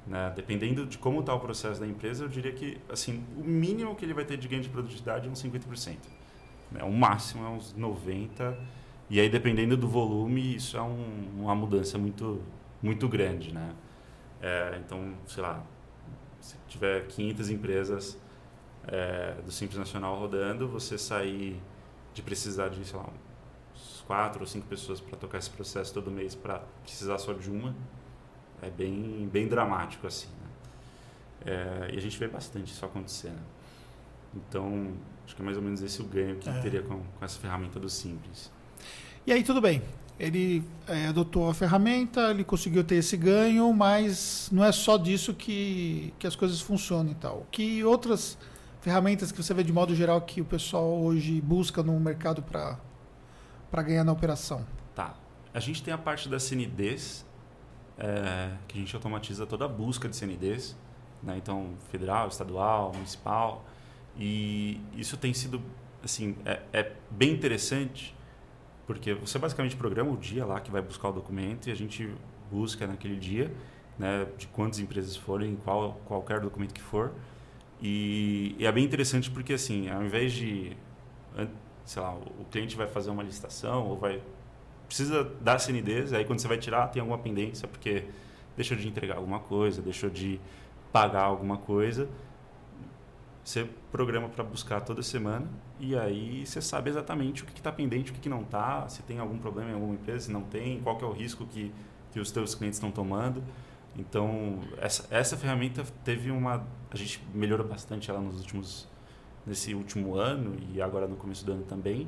S2: né? dependendo de como está o processo da empresa, eu diria que assim o mínimo que ele vai ter de ganho de produtividade é uns 50%. Né? O máximo é uns 90%. E aí, dependendo do volume, isso é um, uma mudança muito, muito grande. Né? É, então, sei lá, se tiver 500 empresas é, do Simples Nacional rodando, você sair de precisar de, sei lá, uns quatro ou cinco pessoas para tocar esse processo todo mês para precisar só de uma, é bem, bem dramático assim. Né? É, e a gente vê bastante isso acontecer. Né? Então, acho que é mais ou menos esse o ganho que é. teria com, com essa ferramenta do Simples.
S1: E aí, tudo bem. Ele é, adotou a ferramenta, ele conseguiu ter esse ganho, mas não é só disso que, que as coisas funcionam e tal. Que outras ferramentas que você vê de modo geral que o pessoal hoje busca no mercado para ganhar na operação?
S2: Tá. A gente tem a parte da CNDs, é, que a gente automatiza toda a busca de CNDs. né? então federal, estadual, municipal, e isso tem sido assim é, é bem interessante porque você basicamente programa o dia lá que vai buscar o documento e a gente busca naquele dia, né, de quantas empresas forem, qual qualquer documento que for. E, e, é bem interessante porque assim, ao invés de sei lá, o cliente vai fazer uma licitação ou vai precisa dar CNDs, aí quando você vai tirar tem alguma pendência porque deixou de entregar alguma coisa, deixou de pagar alguma coisa, você programa para buscar toda semana e aí você sabe exatamente o que está pendente, o que, que não está, se tem algum problema em alguma empresa, se não tem, qual é o risco que, que os seus clientes estão tomando. Então, essa, essa ferramenta teve uma... A gente melhorou bastante ela nos últimos... Nesse último ano e agora no começo do ano também.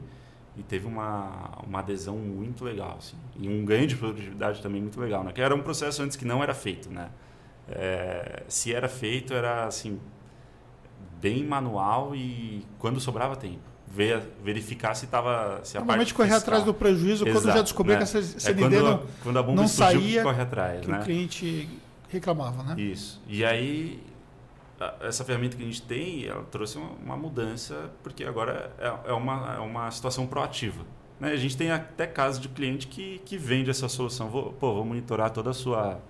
S2: E teve uma, uma adesão muito legal, assim. E um ganho de produtividade também muito legal, né? Que era um processo antes que não era feito, né? É, se era feito, era assim bem manual e quando sobrava tempo. Ver, verificar se estava se
S1: Normalmente correr fiscal... atrás do prejuízo Exato, quando já descobriu né? que essa CND é
S2: quando,
S1: não,
S2: quando a bomba
S1: não
S2: explodiu,
S1: saía,
S2: corre atrás.
S1: Que
S2: né?
S1: o cliente reclamava, né?
S2: Isso. E aí, essa ferramenta que a gente tem, ela trouxe uma, uma mudança, porque agora é, é, uma, é uma situação proativa. Né? A gente tem até casos de cliente que, que vende essa solução. Vou, pô, vou monitorar toda a sua...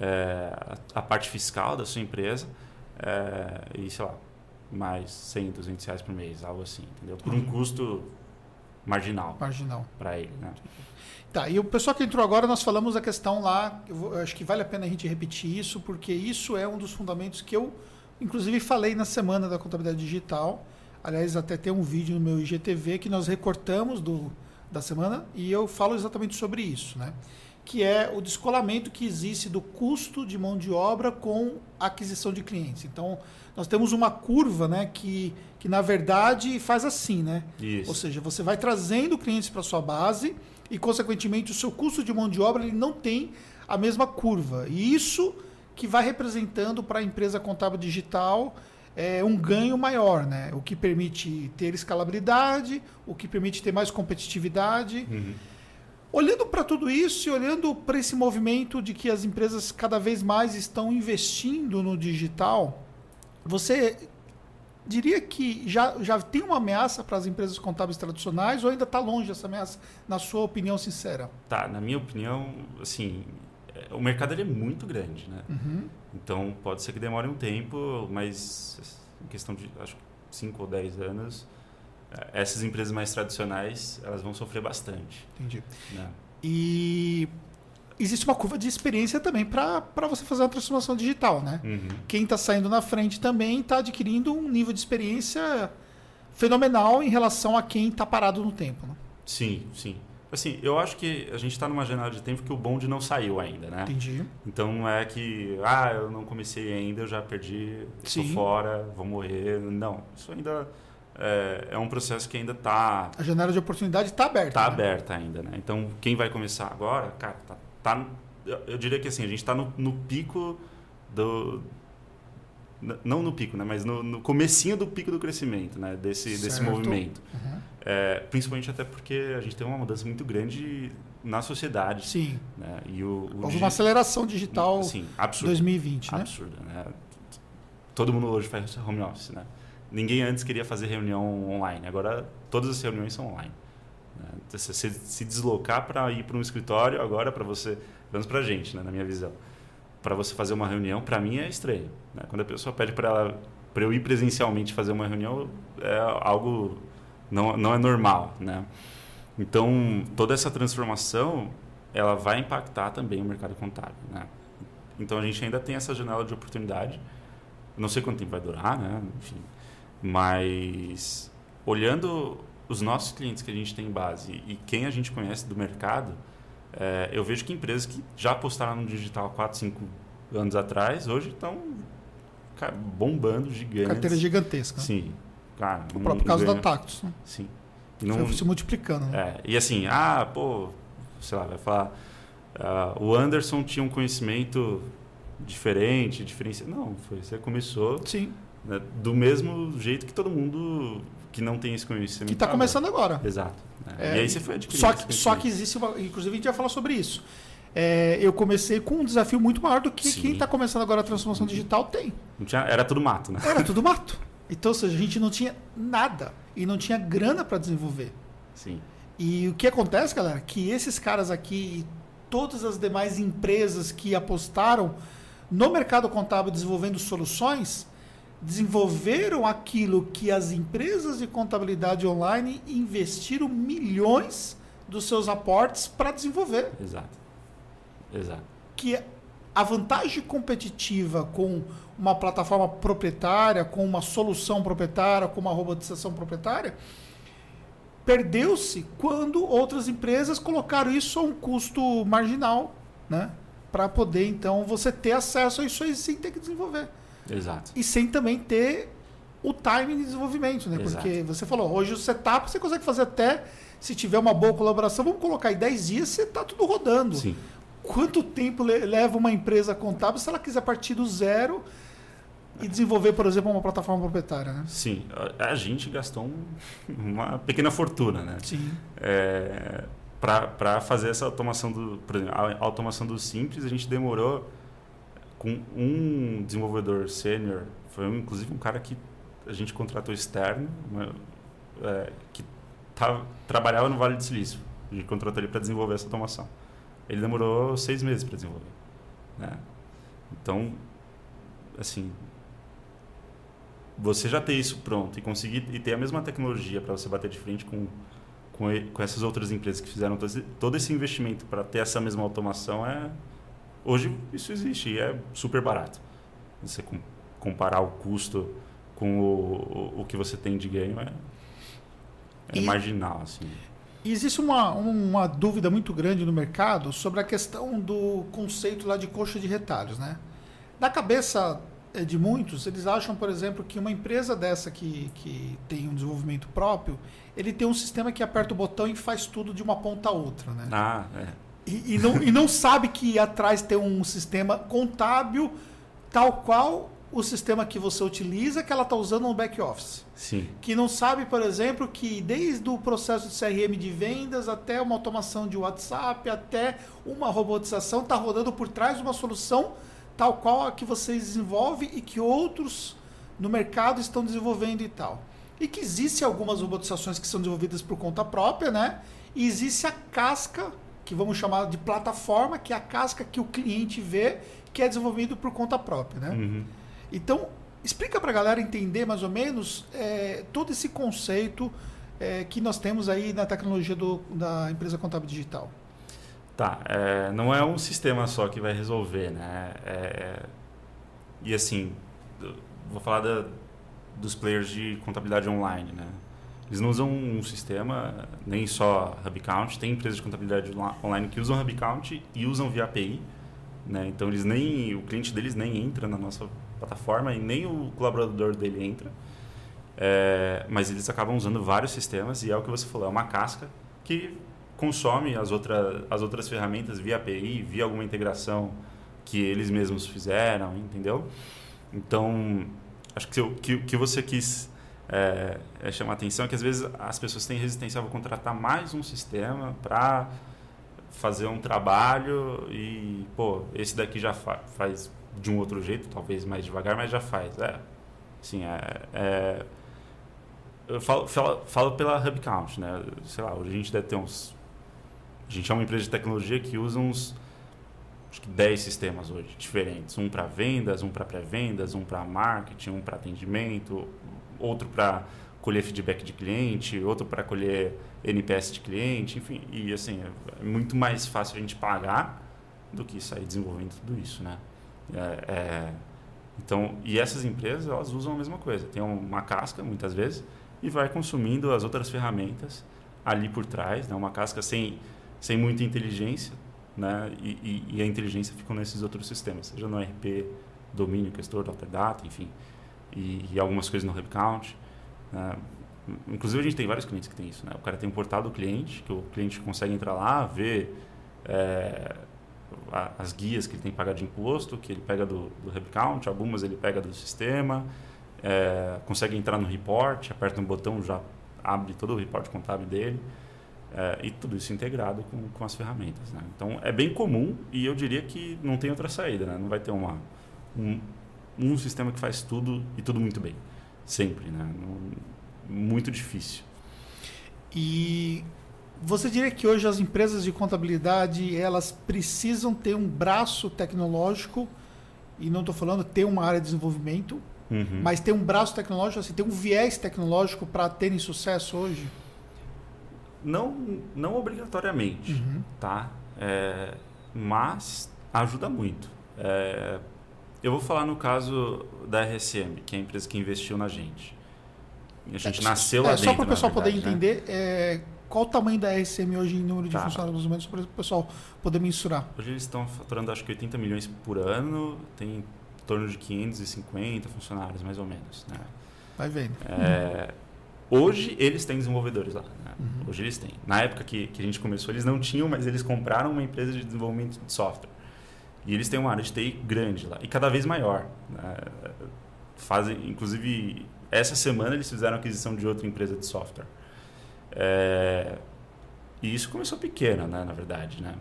S2: É, a parte fiscal da sua empresa é, e, sei lá, mais 100, 200 reais por mês, algo assim, entendeu? Por um custo marginal.
S1: Marginal.
S2: Para ele, né?
S1: Tá, e o pessoal que entrou agora, nós falamos a questão lá, eu, vou, eu acho que vale a pena a gente repetir isso, porque isso é um dos fundamentos que eu, inclusive, falei na semana da contabilidade digital. Aliás, até tem um vídeo no meu IGTV que nós recortamos do, da semana e eu falo exatamente sobre isso, né? que é o descolamento que existe do custo de mão de obra com aquisição de clientes. Então, nós temos uma curva né, que, que, na verdade, faz assim. Né?
S2: Isso.
S1: Ou seja, você vai trazendo clientes para sua base e, consequentemente, o seu custo de mão de obra ele não tem a mesma curva. E isso que vai representando para a empresa contábil digital é, um ganho maior, né? o que permite ter escalabilidade, o que permite ter mais competitividade.
S2: Uhum.
S1: Olhando para tudo isso e olhando para esse movimento de que as empresas cada vez mais estão investindo no digital, você diria que já, já tem uma ameaça para as empresas contábeis tradicionais ou ainda está longe essa ameaça, na sua opinião sincera?
S2: Tá, na minha opinião, assim, é, o mercado é muito grande, né?
S1: Uhum.
S2: Então pode ser que demore um tempo, mas em questão de acho 5 ou 10 anos essas empresas mais tradicionais elas vão sofrer bastante.
S1: Entendi.
S2: Né?
S1: E existe uma curva de experiência também para você fazer uma transformação digital, né?
S2: Uhum.
S1: Quem está saindo na frente também está adquirindo um nível de experiência fenomenal em relação a quem está parado no tempo. Né?
S2: Sim, sim. Assim, eu acho que a gente está numa janela de tempo que o bonde não saiu ainda, né?
S1: Entendi.
S2: Então não é que, ah, eu não comecei ainda, eu já perdi, estou fora, vou morrer. Não, isso ainda é, é um processo que ainda está.
S1: A janela de oportunidade está aberta.
S2: Está
S1: né?
S2: aberta ainda, né? Então, quem vai começar agora, cara, tá, tá eu diria que assim, a gente está no, no, pico do. Não no pico, né? mas no, no comecinho do pico do crescimento né? desse, desse movimento.
S1: Uhum.
S2: É, principalmente até porque a gente tem uma mudança muito grande na sociedade.
S1: Sim.
S2: Né? E o, o
S1: Houve uma aceleração digital
S2: sim, absurda,
S1: 2020,
S2: né? Absurda, né? Todo mundo hoje faz home office, né? ninguém antes queria fazer reunião online. Agora todas as reuniões são online. Né? Então, você se deslocar para ir para um escritório agora para você, vamos para a gente, né, na minha visão, para você fazer uma reunião, para mim é estranho. Né? Quando a pessoa pede para para eu ir presencialmente fazer uma reunião é algo não não é normal, né? Então toda essa transformação ela vai impactar também o mercado contábil, né? Então a gente ainda tem essa janela de oportunidade. Não sei quanto tempo vai durar, né? Enfim, mas olhando os nossos clientes que a gente tem em base e quem a gente conhece do mercado, é, eu vejo que empresas que já apostaram no digital 4, 5 anos atrás, hoje estão bombando gigantes.
S1: Carteira gigantesca.
S2: Sim. Cara,
S1: o próprio caso ganho. da Tactus. Né?
S2: Sim.
S1: Não, se multiplicando. Né?
S2: É, e assim, ah, pô, sei lá, vai falar. Uh, o Anderson tinha um conhecimento diferente, diferente. Não, foi, você começou.
S1: Sim.
S2: Né? Do mesmo jeito que todo mundo que não tem esse conhecimento.
S1: Que está começando agora.
S2: Exato. É, e aí você foi
S1: adquirindo. Só que, só que existe uma. Inclusive, a gente vai falar sobre isso. é, eu comecei com um desafio muito maior do que
S2: Sim.
S1: quem está começando agora a transformação digital tem.
S2: Tinha, era tudo mato, né?
S1: Era tudo mato. Então, ou seja, a gente não tinha nada e não tinha grana para desenvolver.
S2: Sim.
S1: E o que acontece, galera, que esses caras aqui e todas as demais empresas que apostaram no mercado contábil desenvolvendo soluções, desenvolveram aquilo que as empresas de contabilidade online investiram milhões dos seus aportes para desenvolver.
S2: Exato. Exato.
S1: Que a vantagem competitiva com uma plataforma proprietária, com uma solução proprietária, com uma robotização proprietária, perdeu-se quando outras empresas colocaram isso a um custo marginal, né? Para poder então você ter acesso a isso aí sem ter que desenvolver.
S2: Exato.
S1: E sem também ter o timing de desenvolvimento, né?
S2: Exato.
S1: Porque você falou, hoje o setup você consegue fazer até, se tiver uma boa colaboração, vamos colocar em 10 dias, você está tudo rodando.
S2: Sim.
S1: Quanto tempo le- leva uma empresa contábil se ela quiser partir do zero e desenvolver, por exemplo, uma plataforma proprietária, né?
S2: Sim. A, gente gastou um- uma pequena fortuna, né?
S1: Sim.
S2: É, para fazer essa automação do por exemplo, a automação do simples a gente demorou com um desenvolvedor sênior foi um, inclusive um cara que a gente contratou externo uma- é, que tava, trabalhava no Vale do Silício a gente contratou ele para desenvolver essa automação ele demorou seis meses para desenvolver né? então assim você já ter isso pronto e conseguir e ter a mesma tecnologia para você bater de frente com com, com essas outras empresas que fizeram todo esse investimento para ter essa mesma automação é hoje isso existe e é super barato você com- comparar o custo com o, o, que você tem de ganho é, é
S1: E-
S2: marginal assim
S1: existe uma, uma dúvida muito grande no mercado sobre a questão do conceito lá de coxa de retalhos, né? Na cabeça eh, de muitos, eles acham, por exemplo, que uma empresa dessa que, que tem um desenvolvimento próprio, ele tem um sistema que aperta o botão e faz tudo de uma ponta a outra, né?
S2: ah é
S1: E, e não, e não sabe que atrás tem um sistema contábil tal qual o sistema que você utiliza que ela está usando no back office.
S2: sim
S1: Que não sabe, por exemplo, que desde o processo de CRM de vendas até uma automação de WhatsApp, até uma robotização, está rodando por trás de uma solução tal qual a que vocês desenvolvem e que outros no mercado estão desenvolvendo e tal. E que existem algumas robotizações que são desenvolvidas por conta própria, né? E existe a casca, que vamos chamar de plataforma, que é a casca que o cliente vê, que é desenvolvido por conta própria, né?
S2: Uhum.
S1: Então, explica para a galera entender mais ou menos é, todo esse conceito é, que nós temos aí na tecnologia do- da empresa contábil digital.
S2: Tá, é, não é um sistema só que vai resolver, né? É, e assim, vou falar da- dos players de contabilidade online, né? Eles não usam um sistema, nem só HubCount, tem empresas de contabilidade online que usam HubCount e usam via API, né? Então eles nem, o cliente deles nem entra na nossa plataforma e nem o colaborador dele entra. É, mas eles acabam usando vários sistemas e é o que você falou, é uma casca que consome as, outra, as outras ferramentas via API, via alguma integração que eles mesmos fizeram, entendeu? Então, acho que o que, que você quis é, é atenção que às vezes as pessoas têm resistência a vou contratar mais um sistema para fazer um trabalho e, pô, esse daqui já fa faz de um outro jeito, talvez mais devagar, mas já faz. É, assim, é, é eu falo, falo, falo pela HubCount, né? Sei lá, hoje a gente deve ter uns. A gente é uma empresa de tecnologia que usa uns. Acho que 10 sistemas hoje diferentes. Um para vendas, um para pré-vendas, um para marketing, um para atendimento, outro para colher feedback de cliente, outro para colher NPS de cliente, enfim. E assim, é muito mais fácil a gente pagar do que sair desenvolvendo tudo isso, né? É, é, então, e essas empresas, elas usam a mesma coisa. Tem uma casca, muitas vezes, e vai consumindo as outras ferramentas ali por trás, né? uma casca sem, sem muita inteligência, né? E, e, e, a inteligência fica nesses outros sistemas, seja no RP, domínio, gestor, data data, enfim, e, e algumas coisas no HubCount. Né? Inclusive, a gente tem vários clientes que tem isso. Né? O cara tem um portal do cliente, que o cliente consegue entrar lá, ver é, as guias que ele tem que pagar de imposto, que ele pega do, do HubCount, algumas ele pega do sistema, é, consegue entrar no report, aperta um botão, já abre todo o report contábil dele. É, e tudo isso integrado com, com as ferramentas. Né? Então é bem comum e eu diria que não tem outra saída. Né? Não vai ter uma, um, um sistema que faz tudo e tudo muito bem. Sempre. Né? Muito difícil.
S1: E você diria que hoje as empresas de contabilidade elas precisam ter um braço tecnológico e não estou falando ter uma área de desenvolvimento, uhum. mas ter um braço tecnológico, assim, ter um viés tecnológico para terem sucesso hoje?
S2: Não, não obrigatoriamente, uhum. tá? É, mas ajuda muito. É, eu vou falar no caso da RSM, que é a empresa que investiu na gente. A gente é, nasceu lá é, dentro.
S1: Só para o pessoal verdade, poder né? entender, é, qual o tamanho da RSM hoje em número de tá. funcionários, mais ou menos, para o pessoal poder mensurar?
S2: Hoje eles estão faturando acho que 80 milhões por ano, tem em torno de 550 funcionários, mais ou menos. Né?
S1: Vai vendo.
S2: É, hoje eles têm desenvolvedores lá. Né? Uhum. Hoje eles têm. Na época que, que a gente começou, eles não tinham, mas eles compraram uma empresa de desenvolvimento de software. E eles têm uma área de TI grande lá, e cada vez maior. Né? Fazem, inclusive, essa semana eles fizeram aquisição de outra empresa de software. É, e isso começou pequeno, né, na verdade, né?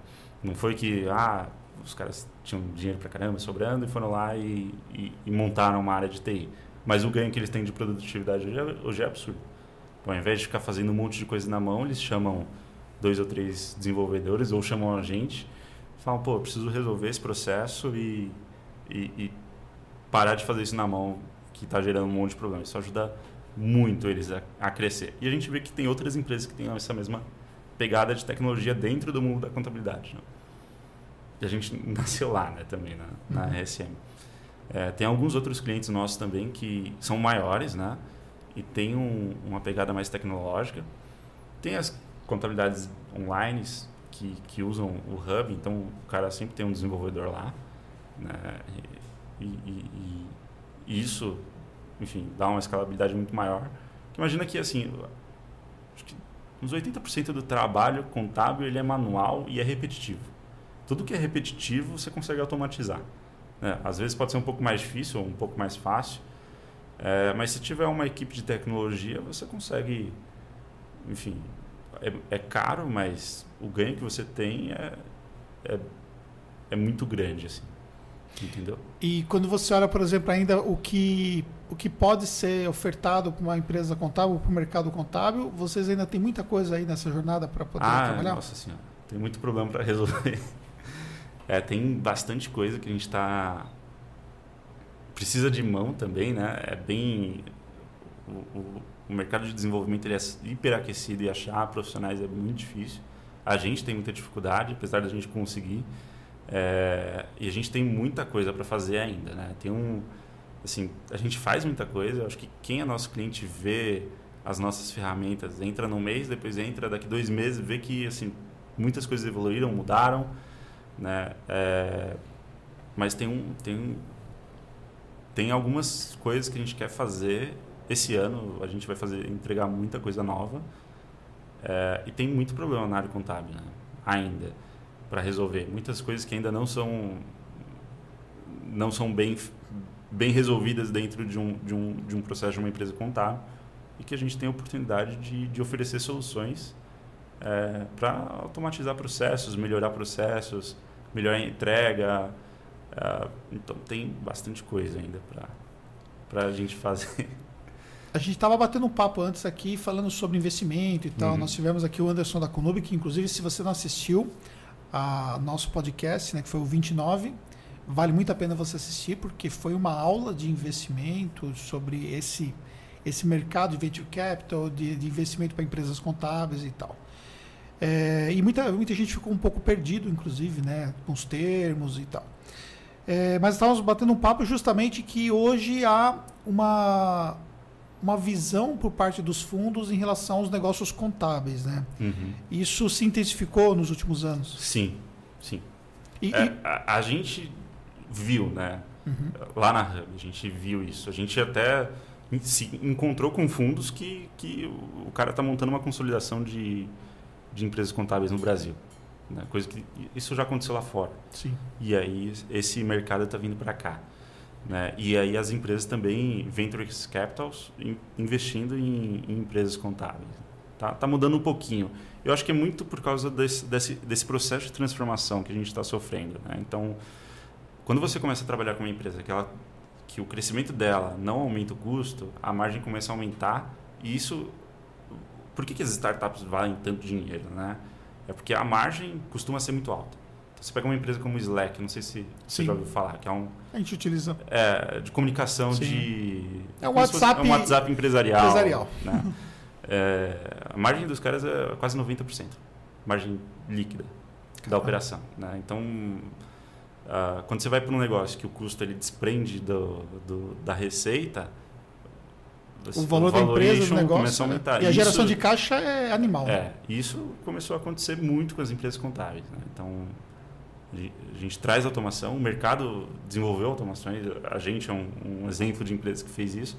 S2: Não foi que ah, os caras tinham dinheiro pra caramba sobrando e foram lá e, e, e montaram uma área de TI. Mas o ganho que eles têm de produtividade hoje é, hoje é absurdo. Bom, ao invés de ficar fazendo um monte de coisa na mão, eles chamam dois ou três desenvolvedores ou chamam a gente, falam, pô, eu preciso resolver esse processo e, e, e parar de fazer isso na mão que está gerando um monte de problemas. Isso ajuda muito eles a, a, crescer. E a gente vê que tem outras empresas que têm essa mesma pegada de tecnologia dentro do mundo da contabilidade. Né? E a gente nasceu lá né, também, na, na uhum. RSM. É, tem alguns outros clientes nossos também que são maiores, né? E tem um, uma pegada mais tecnológica. Tem as contabilidades online que, que usam o Hub, então o cara sempre tem um desenvolvedor lá. Né? E, e, e, isso enfim, dá uma escalabilidade muito maior. Imagina que, assim, acho que uns 80% do trabalho contábil ele é manual e é repetitivo. Tudo que é repetitivo você consegue automatizar. Né? Às vezes pode ser um pouco mais difícil ou um pouco mais fácil, é, mas se tiver uma equipe de tecnologia, você consegue, enfim, é, é caro, mas o ganho que você tem é, é, é muito grande, assim. Entendeu?
S1: E quando você olha, por exemplo, ainda o que, o que pode ser ofertado para uma empresa contábil, para o mercado contábil, vocês ainda tem muita coisa aí nessa jornada para poder
S2: ah,
S1: trabalhar?
S2: Nossa senhora, tem muito problema para resolver. é, tem bastante coisa que a gente está. Precisa de mão também, né? É bem. O, o, o mercado de desenvolvimento ele é hiperaquecido e achar profissionais é muito difícil. A gente tem muita dificuldade, apesar da gente conseguir. É, e a gente tem muita coisa para fazer ainda, né? Tem um, assim, a gente faz muita coisa. Eu acho que quem é nosso cliente vê as nossas ferramentas, entra no mês, depois entra daqui dois meses, vê que assim muitas coisas evoluíram, mudaram, né? É, mas tem um, tem tem algumas coisas que a gente quer fazer esse ano. A gente vai fazer entregar muita coisa nova é, e tem muito problema na área contábil, né? Ainda para resolver. Muitas coisas que ainda não são não são bem bem resolvidas dentro de um, de um, de um processo de uma empresa contábil e que a gente tem a oportunidade de, de oferecer soluções é, para automatizar processos, melhorar processos, melhorar a entrega. É, então tem bastante coisa ainda para a gente fazer.
S1: A gente estava batendo um papo antes aqui falando sobre investimento e tal. Uhum. Nós tivemos aqui o Anderson da Conub, que inclusive se você não assistiu, a nosso podcast, né, que foi o 29. Vale muito a pena você assistir, porque foi uma aula de investimento sobre esse, esse mercado de venture capital, de, de investimento para empresas contábeis e tal. É, e muita, muita gente ficou um pouco perdido, inclusive, né, com os termos e tal. É, mas estávamos batendo um papo justamente que hoje há uma uma visão por parte dos fundos em relação aos negócios contábeis, né? Uhum. Isso se intensificou nos últimos anos?
S2: Sim, sim. E, é, e... A, a, gente viu, né? Uhum. Lá na Hub, a gente viu isso. A gente até se encontrou com fundos que, que o cara está montando uma consolidação de, de empresas contábeis no Brasil. Né? Coisa que isso já aconteceu lá fora.
S1: Sim.
S2: E aí esse mercado está vindo para cá. Né? E aí as empresas também, Venture Capitals, investindo em, em empresas contábeis. Tá, tá mudando um pouquinho. Eu acho que é muito por causa desse, desse, desse processo de transformação que a gente está sofrendo. Né? Então, quando você começa a trabalhar com uma empresa que, ela, que o crescimento dela não aumenta o custo, a margem começa a aumentar e isso... Por que, que as startups valem tanto dinheiro? Né? É porque a margem costuma ser muito alta. Você pega uma empresa como o Slack, não sei se você
S1: Sim.
S2: já ouviu falar, que é um...
S1: A gente utiliza.
S2: É, de comunicação
S1: Sim.
S2: de...
S1: É um
S2: fosse-
S1: WhatsApp
S2: é um WhatsApp empresarial.
S1: empresarial.
S2: Né? É, a margem dos caras é quase 90%. Margem líquida da operação. Né? Então, ah, quando você vai para um negócio que o custo ele desprende do, do- da receita,
S1: O valor da empresa, do negócio.
S2: começa a
S1: né?
S2: aumentar.
S1: E a geração
S2: Isso-
S1: de caixa é animal. né?
S2: é, isso começou a acontecer muito com as empresas contábeis. né? Então, a gen- a gente traz automação, o mercado desenvolveu automações, a gente é um, um exemplo de empresa que fez isso.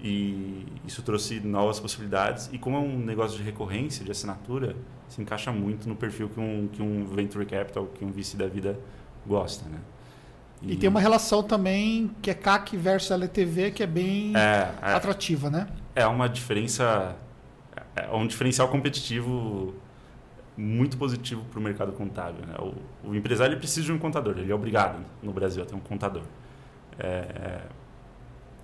S2: E isso trouxe novas possibilidades. E como é um negócio de recorrência, de assinatura, se encaixa muito no perfil que um, que um venture capital, que um VC da vida gosta. Né?
S1: E tem uma relação também que é CAC versus LTV, que é bem
S2: é, é,
S1: atrativa, né?
S2: é uma diferença, é um diferencial competitivo muito positivo para o mercado contábil. Né? O, o empresário precisa de um contador, ele é obrigado no Brasil a ter um contador. É, é,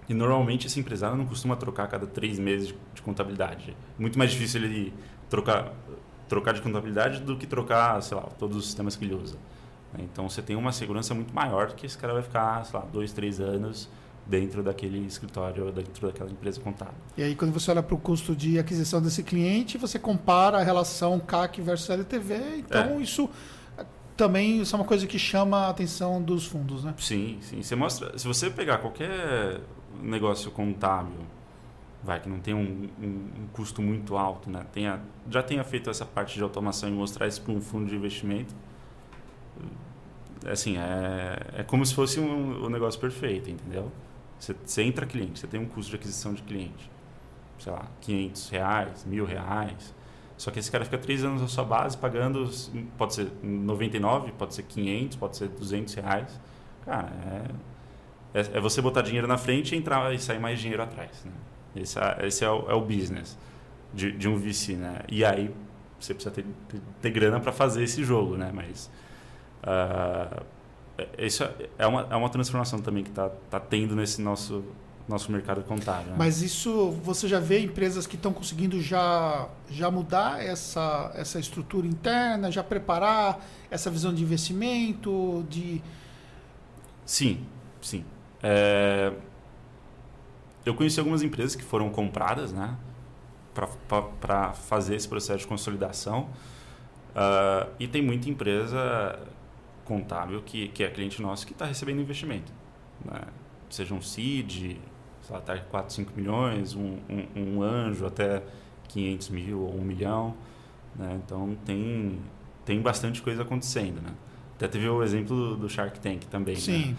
S2: e normalmente esse empresário não costuma trocar a cada três meses de, de contabilidade. Muito mais difícil ele trocar, trocar de contabilidade do que trocar, sei lá, todos os sistemas que ele usa. né? Então você tem uma segurança muito maior que esse cara vai ficar, sei lá, dois, três anos dentro daquele escritório, dentro daquela empresa contábil.
S1: E aí, quando você olha para o custo de aquisição desse cliente, você compara a relação CAC versus LTV. Então, isso eh, também isso é uma coisa que chama a atenção dos fundos, né?
S2: Sim, sim. Você mostra, se você pegar qualquer negócio contábil, vai que não tem um, um- um custo muito alto, né? Tenha, já tenha feito essa parte de automação e mostrar isso para um fundo de investimento, assim, é, é como se fosse um, um negócio perfeito, entendeu? Você, você entra cliente, você tem um custo de aquisição de cliente, sei lá, 500 reais, mil reais. Só que esse cara fica três anos na sua base pagando, pode ser 99, pode ser 500, pode ser 200 reais. Cara, é, é, é você botar dinheiro na frente e entrar e sair mais dinheiro atrás. Né? Esse, é, esse é, o, é o business de, de um VC. Né? E aí você precisa ter, ter, ter grana para fazer esse jogo. Né? Mas é- isso é- é uma, é uma transformação também que está tá tendo nesse nosso, nosso mercado contábil. né?
S1: Mas isso você já vê empresas que estão conseguindo já, já mudar essa, essa estrutura interna, já preparar essa visão de investimento, de
S2: Sim, sim. É, Eu conheci algumas empresas que foram compradas, né? Para fazer esse processo de consolidação. Ah, e tem muita empresa contábil que, que é cliente nosso que está recebendo investimento. Né? Seja um CID, sei lá, até 4, 5 milhões, um, um, um anjo até 500 mil ou 1 milhão. Né? Então tem, tem bastante coisa acontecendo. Né? Até teve o exemplo do, Shark Tank também. né?
S1: sim,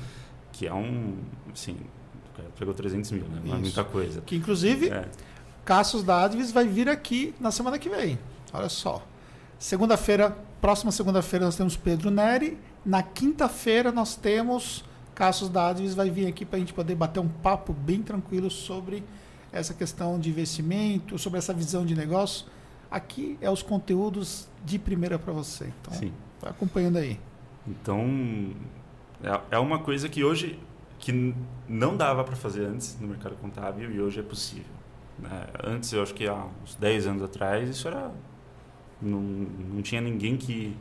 S2: Que é um. Assim, o cara pegou 300 mil, né? Não é muita coisa.
S1: que inclusive
S2: É.
S1: Cassius da Advis vai vir aqui na semana que vem. Olha só. Segunda-feira, próxima segunda-feira nós temos Pedro Neri. Na quinta-feira nós temos Cassius da Advis vai vir aqui para a gente poder bater um papo bem tranquilo sobre essa questão de investimento, sobre essa visão de negócio. Aqui é os conteúdos de primeira para você. Então,
S2: Sim.
S1: vai acompanhando aí.
S2: Então, é, é uma coisa que hoje que não dava para fazer antes no mercado contábil e hoje é possível. né? Antes, eu acho que há uns 10 anos atrás, isso era. Não, não tinha ninguém que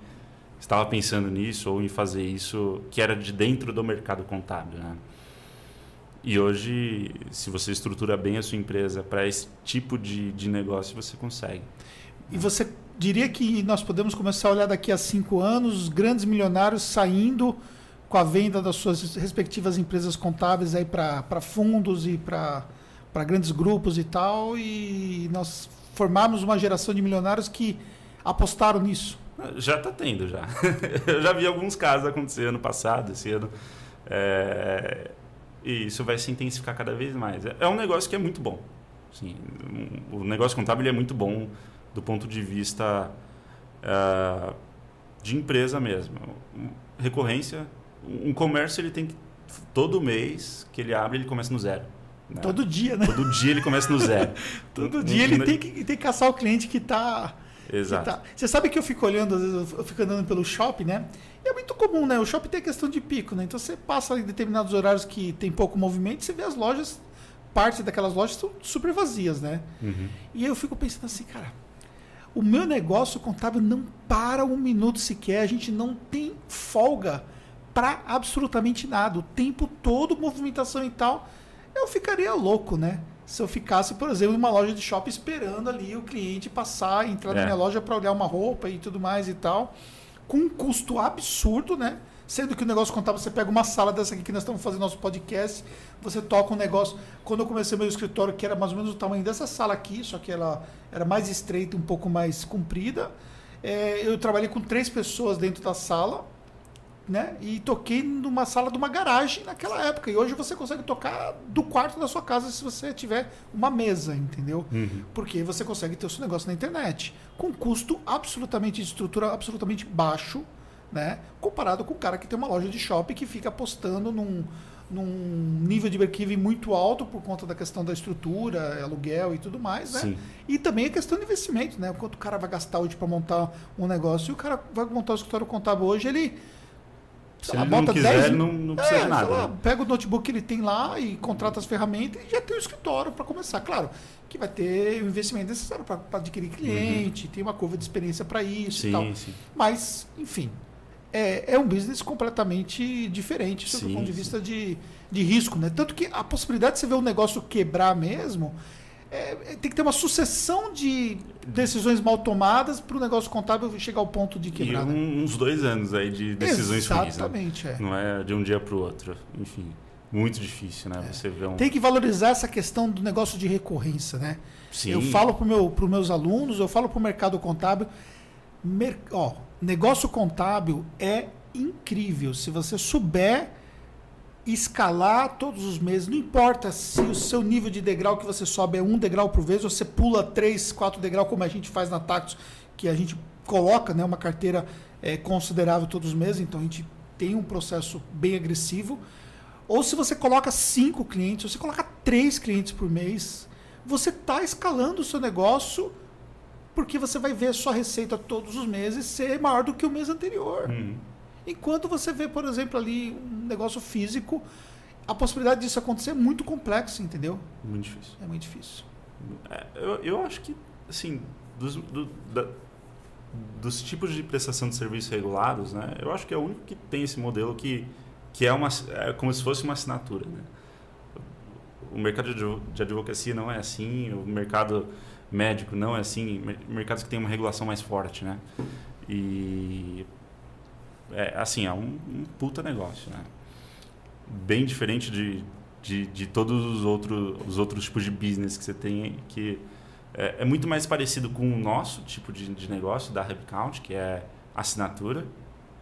S2: estava pensando nisso ou em fazer isso que era de dentro do mercado contábil. Né? E hoje, se você estrutura bem a sua empresa para esse tipo de, de negócio, você consegue.
S1: E você diria que nós podemos começar a olhar daqui a cinco anos os grandes milionários saindo com a venda das suas respectivas empresas contábeis aí para fundos e para grandes grupos e tal, e nós formarmos uma geração de milionários que apostaram nisso.
S2: Já está tendo, já. Eu já vi alguns casos acontecer ano passado, esse ano. É, E isso vai se intensificar cada vez mais. É- um negócio que é muito bom. Sim, um- o negócio contábil é muito bom do ponto de vista ah, de empresa mesmo. Um- Recorrência, um comércio ele tem que todo mês que ele abre ele começa no zero. né?
S1: Todo dia, né?
S2: Todo dia ele começa no zero.
S1: Todo
S2: Não-
S1: dia
S2: não-
S1: ele tem que, tem que caçar o cliente que está.
S2: Exato.
S1: Tá. Você sabe que eu fico olhando, às vezes eu fico andando pelo shopping, né? E é muito comum, né? O shopping tem a questão de pico, né? Então você passa em determinados horários que tem pouco movimento, você vê as lojas, parte daquelas lojas estão super vazias, né?
S2: Uhum.
S1: E eu fico pensando assim, cara, o meu negócio contábil não para um minuto sequer, a gente não tem folga para absolutamente nada. O tempo todo, movimentação e tal. Eu ficaria louco, né? Se eu ficasse, por exemplo, numa loja de shopping esperando ali o cliente passar, entrar na
S2: É.
S1: minha loja para olhar uma roupa e tudo mais e tal, com um custo absurdo, né? Sendo que o negócio contábil, você pega uma sala dessa aqui que nós estamos fazendo nosso podcast, você toca um negócio. Quando eu comecei meu escritório, que era mais ou menos o tamanho dessa sala aqui, só que ela era mais estreita, um pouco mais comprida, é, eu trabalhei com três pessoas dentro da sala, né? E toquei numa sala de uma garagem naquela época. E hoje você consegue tocar do quarto da sua casa se você tiver uma mesa, entendeu?
S2: Uhum.
S1: Porque você consegue ter o seu negócio na internet. Com custo absolutamente de estrutura absolutamente baixo, né? Comparado com o cara que tem uma loja de shopping que fica apostando num, num nível de break-even muito alto por conta da questão da estrutura, aluguel e tudo mais, né?
S2: Sim.
S1: E também a questão de investimento, né? Quanto o cara vai gastar hoje para montar um negócio. E o cara vai montar o escritório contábil hoje, ele.
S2: Se ele não quiser,
S1: 10
S2: ele não, não precisa
S1: é,
S2: de nada.
S1: lá,
S2: né?
S1: pega o notebook que ele tem lá e contrata as ferramentas e já tem o escritório para começar. Claro que vai ter o investimento necessário para adquirir cliente, tem uma curva de experiência para isso e tal.
S2: Sim, sim.
S1: Mas, enfim, é, é um business completamente diferente
S2: Sim,
S1: ponto de
S2: sim.
S1: vista de, de risco. Né? Tanto que a possibilidade de você ver um negócio quebrar mesmo. É- é- tem que ter uma sucessão de decisões mal tomadas para o negócio contábil chegar ao ponto de
S2: E
S1: quebrar. né?
S2: um- uns dois anos aí de decisões ruins, né?
S1: Exatamente, é.
S2: Não é de um dia para o outro. Enfim, muito difícil, né? Você vê um...
S1: Tem que valorizar essa questão do negócio de recorrência, né?
S2: Sim.
S1: Eu falo para meu, os meus alunos, eu falo para o mercado contábil, mer- ó, negócio contábil é incrível. Se você souber escalar todos os meses, não importa se o seu nível de degrau que você sobe é um degrau por vez, ou você pula três, quatro degraus, como a gente faz na Tactus, que a gente coloca né, uma carteira é, considerável todos os meses, então a gente tem um processo bem agressivo. Ou se você coloca cinco clientes, ou você coloca três clientes por mês, você está escalando o seu negócio porque você vai ver a sua receita todos os meses ser maior do que o mês anterior.
S2: Uhum.
S1: Enquanto você vê, por exemplo, ali um negócio físico, a possibilidade disso acontecer é muito complexa, entendeu?
S2: Muito difícil.
S1: É muito difícil.
S2: É, eu, eu acho que, assim, dos, do- da- dos tipos de prestação de serviço regulados, né? Eu acho que é o único que tem esse modelo que, que é, uma, é como se fosse uma assinatura, né? O mercado de advo- de advocacia não é assim, o mercado médico não é assim, mer- mercados que têm uma regulação mais forte, né? E é assim, é um, um puta negócio, né? Bem diferente de, de, de todos os outros, os outros tipos de business que você tem, que é, é muito mais parecido com o nosso tipo de, de negócio da Repcount, que é assinatura,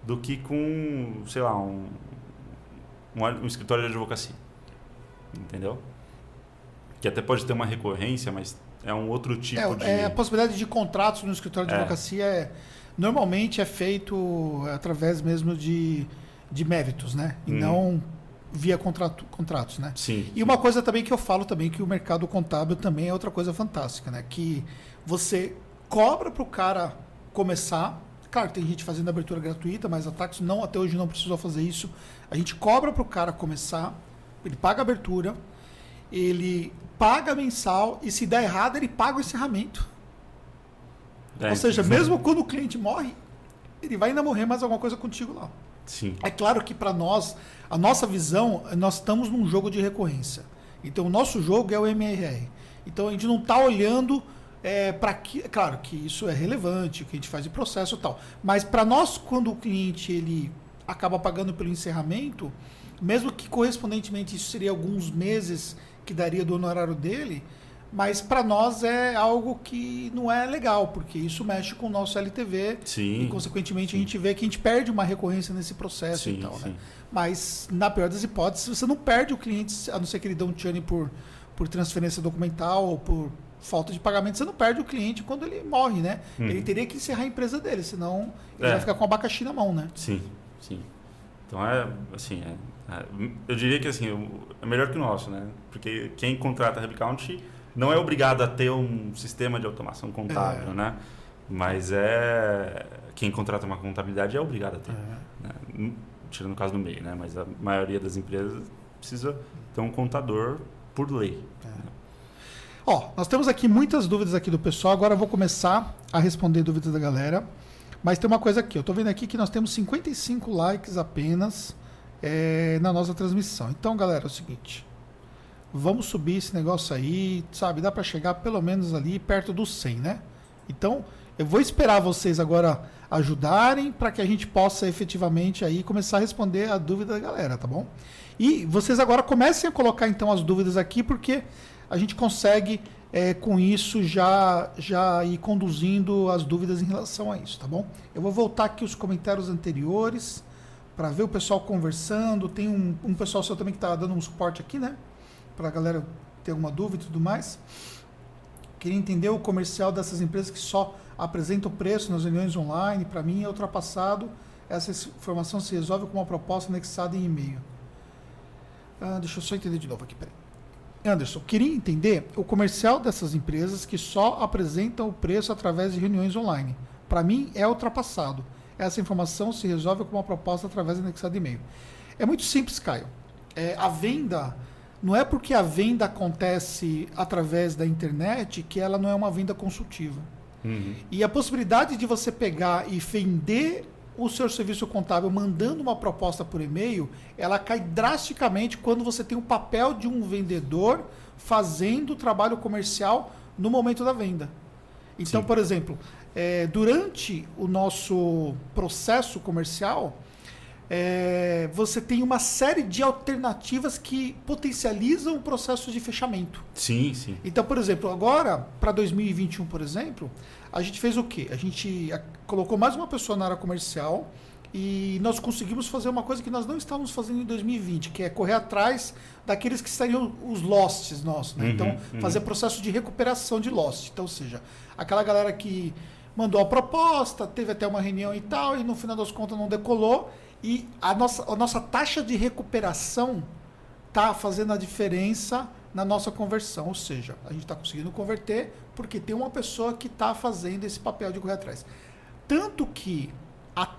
S2: do que com, sei lá, um, um, um escritório de advocacia. Entendeu? Que até pode ter uma recorrência, mas é um outro tipo
S1: É,
S2: de.
S1: é, a possibilidade de contratos no escritório de
S2: É.
S1: advocacia é, normalmente é feito através mesmo de, de méritos, né? E
S2: Hum.
S1: não via contrato, contratos, né?
S2: Sim.
S1: E uma coisa também que eu falo também que o mercado contábil também é outra coisa fantástica, né? Que você cobra para o cara começar. Claro, tem gente fazendo abertura gratuita, mas a Tax não até hoje não precisou fazer isso. A gente cobra para o cara começar, ele paga a abertura, ele paga mensal e se der errado ele paga o encerramento.
S2: É,
S1: Ou seja,
S2: então-
S1: mesmo quando o cliente morre, ele vai ainda morrer mais alguma coisa contigo lá.
S2: Sim.
S1: É claro que para nós, a nossa visão, nós estamos num jogo de recorrência. Então, o nosso jogo é o MRR. Então, a gente não está olhando para que. Claro que isso é relevante, o que a gente faz de processo e tal. Mas para nós, quando o cliente ele acaba pagando pelo encerramento, mesmo que correspondentemente isso seria alguns meses que daria do honorário dele, mas para nós é algo que não é legal, porque isso mexe com o nosso LTV
S2: Sim.
S1: e, consequentemente, a gente vê que a gente perde uma recorrência nesse processo
S2: Sim,
S1: e tal,
S2: sim.
S1: né? Mas, na pior das hipóteses, você não perde o cliente, a não ser que ele dê um churn por, por transferência documental ou por falta de pagamento, você não perde o cliente quando ele morre, né?
S2: Uhum.
S1: Ele teria que encerrar a empresa dele, senão ele
S2: É.
S1: vai ficar com o abacaxi na mão, né?
S2: Sim, sim. Então é assim, é, é, eu diria que assim, é melhor que o nosso, né? Porque quem contrata a HubCount não é obrigado a ter um sistema de automação contábil, é. né? Mas é quem contrata uma contabilidade é obrigado a ter. É. Né? Tirando o caso do MEI, né? Mas a maioria das empresas precisa ter um contador por lei. É.
S1: Ó, nós temos aqui muitas dúvidas aqui do pessoal. Agora eu vou começar a responder dúvidas da galera. Mas tem uma coisa aqui, eu estou vendo aqui que nós temos 55 likes apenas é, na nossa transmissão. Então, galera, é o seguinte. Vamos subir esse negócio aí, sabe? Dá para chegar pelo menos ali perto dos 100, né? Então, eu vou esperar vocês agora ajudarem para que a gente possa efetivamente aí começar a responder a dúvida da galera, tá bom? E vocês agora comecem a colocar então as dúvidas aqui, porque a gente consegue é, com isso já já ir conduzindo as dúvidas em relação a isso, tá bom? Eu vou voltar aqui os comentários anteriores para ver o pessoal conversando. Tem um, um pessoal seu também que está dando um suporte aqui, né? Para a galera ter alguma dúvida e tudo mais. Queria entender o comercial dessas empresas que só apresentam o preço nas reuniões online. Para mim é ultrapassado. Essa informação se resolve com uma proposta anexada em e-mail. Ah, deixa eu só entender de novo aqui, peraí. Anderson, queria entender o comercial dessas empresas que só apresentam o preço através de reuniões online. Para mim, é ultrapassado. Essa informação se resolve com uma proposta através de anexado e-mail. É muito simples, Caio. É, a venda, não é porque a venda acontece através da internet que ela não é uma venda consultiva. Uhum. E a possibilidade de você pegar e vender o seu serviço contábil mandando uma proposta por e-mail, ela cai drasticamente quando você tem o papel de um vendedor fazendo o trabalho comercial no momento da venda. Então, Sim. por exemplo, é, durante o nosso processo comercial, é, você tem uma série de alternativas que potencializam o processo de fechamento.
S2: Sim, sim.
S1: Então, por exemplo, agora, para 2021, por exemplo, a gente fez o quê? A gente colocou mais uma pessoa na área comercial e nós conseguimos fazer uma coisa que nós não estávamos fazendo em 2020, que é correr atrás daqueles que seriam os losts nossos. Né? Uhum, então, uhum. fazer processo de recuperação de lost. Então, ou seja, aquela galera que mandou a proposta, teve até uma reunião e tal, e no final das contas não decolou. E a nossa, a nossa taxa de recuperação está fazendo a diferença na nossa conversão. Ou seja, a gente está conseguindo converter porque tem uma pessoa que está fazendo esse papel de correr atrás. Tanto que a,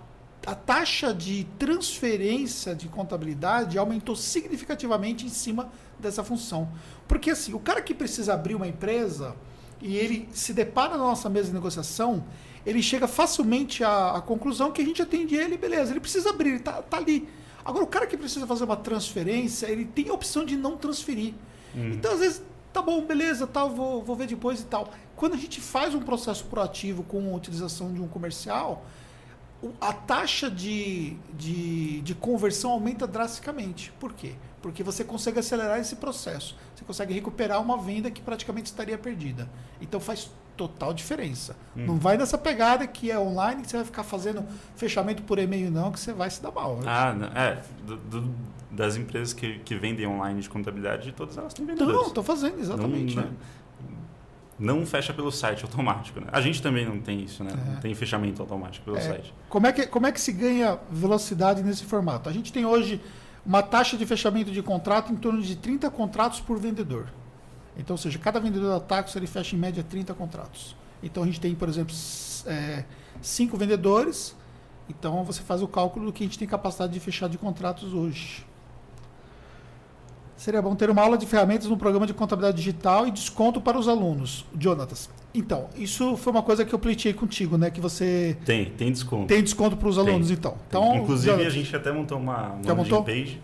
S1: a taxa de transferência de contabilidade aumentou significativamente em cima dessa função. Porque assim, o cara que precisa abrir uma empresa e ele se depara na nossa mesa de negociação, ele chega facilmente à, à, conclusão que a gente atende ele, beleza, ele precisa abrir, ele está tá ali. Agora, o cara que precisa fazer uma transferência, ele tem a opção de não transferir. Hum. Então, às vezes, tá bom, beleza, tal, vou, vou ver depois e tal. Quando a gente faz um processo proativo com a utilização de um comercial, a taxa de, de, de conversão aumenta drasticamente. Por quê? Porque você consegue acelerar esse processo. Você consegue recuperar uma venda que praticamente estaria perdida. Então faz total diferença. Hum. Não vai nessa pegada que é online, que você vai ficar fazendo fechamento por e-mail, não, que você vai se dar mal.
S2: Ah, não, é. Do, do, das empresas que, que vendem online de contabilidade, todas elas têm vendedores. Não,
S1: estão fazendo, exatamente.
S2: Não, né? não, fecha pelo site automático. Né? A gente também não tem isso, né? É. Não tem fechamento automático pelo é. site.
S1: Como é, que, como é que se ganha velocidade nesse formato? A gente tem hoje uma taxa de fechamento de contrato em torno de 30 contratos por vendedor. Então, ou seja, cada vendedor da Taxo ele fecha em média 30 contratos. Então a gente tem, por exemplo, é, cinco vendedores. Então você faz o cálculo do que a gente tem capacidade de fechar de contratos hoje. Seria bom ter uma aula de ferramentas no programa de contabilidade digital e desconto para os alunos. Jonatas. Então, isso foi uma coisa que eu pleiteei contigo, né? Que você.
S2: Tem, tem desconto.
S1: Tem desconto para os alunos,
S2: tem.
S1: então. então.
S2: Inclusive, Jonatas. a gente até montou uma, uma montou? page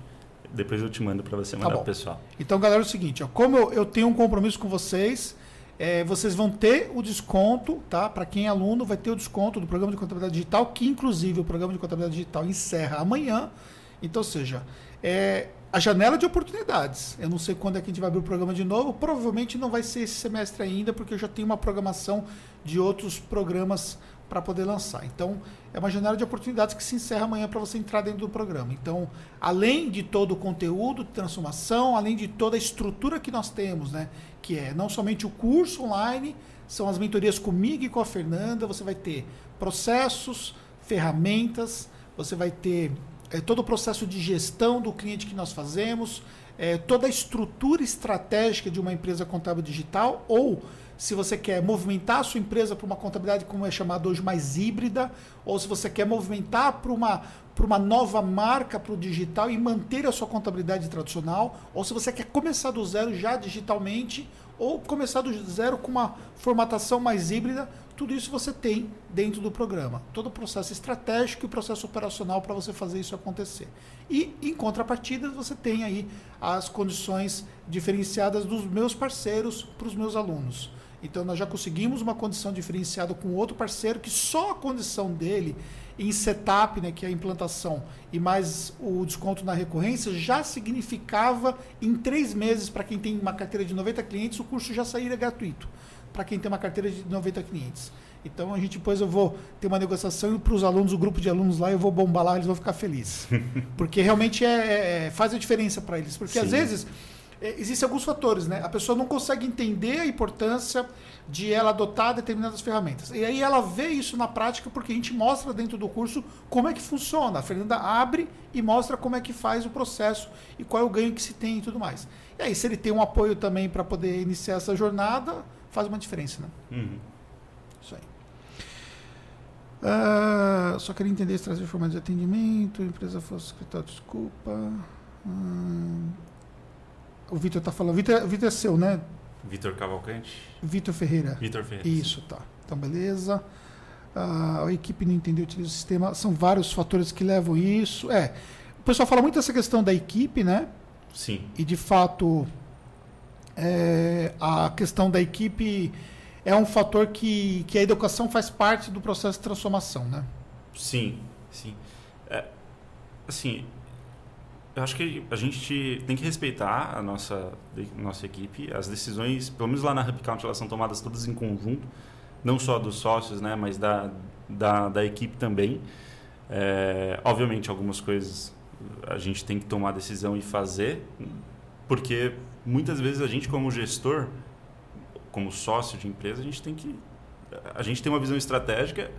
S2: depois eu te mando para você tá mandar tá pessoal.
S1: Então, galera, é o seguinte, ó, como eu, eu, tenho um compromisso com vocês, é, vocês vão ter o desconto, tá? Para quem é aluno, vai ter o desconto do programa de contabilidade digital, que inclusive o programa de contabilidade digital encerra amanhã. Então, ou seja, é a janela de oportunidades. Eu não sei quando é que a gente vai abrir o programa de novo. Provavelmente não vai ser esse semestre ainda, porque eu já tenho uma programação de outros programas para poder lançar. Então, é uma janela de oportunidades que se encerra amanhã para você entrar dentro do programa. Então, além de todo o conteúdo de transformação, além de toda a estrutura que nós temos, né, que é não somente o curso online, são as mentorias comigo e com a Fernanda, você vai ter processos, ferramentas, você vai ter é, todo o processo de gestão do cliente que nós fazemos, é, toda a estrutura estratégica de uma empresa contábil digital, ou se você quer movimentar a sua empresa para uma contabilidade, como é chamado hoje, mais híbrida, ou se você quer movimentar para uma, para uma nova marca para o digital e manter a sua contabilidade tradicional, ou se você quer começar do zero já digitalmente, ou começar do zero com uma formatação mais híbrida, tudo isso você tem dentro do programa. Todo o processo estratégico e o processo operacional para você fazer isso acontecer. E, em contrapartida, você tem aí as condições diferenciadas dos meus parceiros para os meus alunos. Então, nós já conseguimos uma condição diferenciada com outro parceiro que só a condição dele em setup, né, que é a implantação, e mais o desconto na recorrência, já significava em três meses, para quem tem uma carteira de 90 clientes, o curso já sairia gratuito, para quem tem uma carteira de 90 clientes. Então a gente depois eu vou ter uma negociação e para os alunos, o grupo de alunos lá, eu vou bombar lá, eles vão ficar felizes. Porque realmente é, é, é faz a diferença para eles. Porque Sim. às vezes existem alguns fatores, né? A pessoa não consegue entender a importância de ela adotar determinadas ferramentas. E aí ela vê isso na prática porque a gente mostra dentro do curso como é que funciona. A Fernanda abre e mostra como é que faz o processo e qual é o ganho que se tem e tudo mais. E aí, se ele tem um apoio também para poder iniciar essa jornada, faz uma diferença, né? Uhum. Isso aí. Uh, só queria entender se trazer formato de atendimento, empresa fosse escritório, desculpa. Uh, o Vitor está falando. Vitor, Vitor é seu, né?
S2: Vitor Cavalcante.
S1: Vitor Ferreira.
S2: Vitor Ferreira.
S1: Isso, tá. Então, beleza. Uh, a equipe não entendeu, utiliza o sistema. São vários fatores que levam isso. É. O pessoal fala muito dessa questão da equipe, né?
S2: Sim.
S1: E de fato, é, a questão da equipe é um fator que, que a educação faz parte do processo de transformação, né?
S2: Sim, sim. É, assim, eu acho que a gente tem que respeitar a nossa, nossa equipe. As decisões, pelo menos lá na HubCount, elas são tomadas todas em conjunto, não só dos sócios, né, mas da, da, da equipe também. É, obviamente, algumas coisas a gente tem que tomar decisão e fazer, porque muitas vezes a gente, como gestor, como sócio de empresa, a gente tem que. A gente tem uma visão estratégica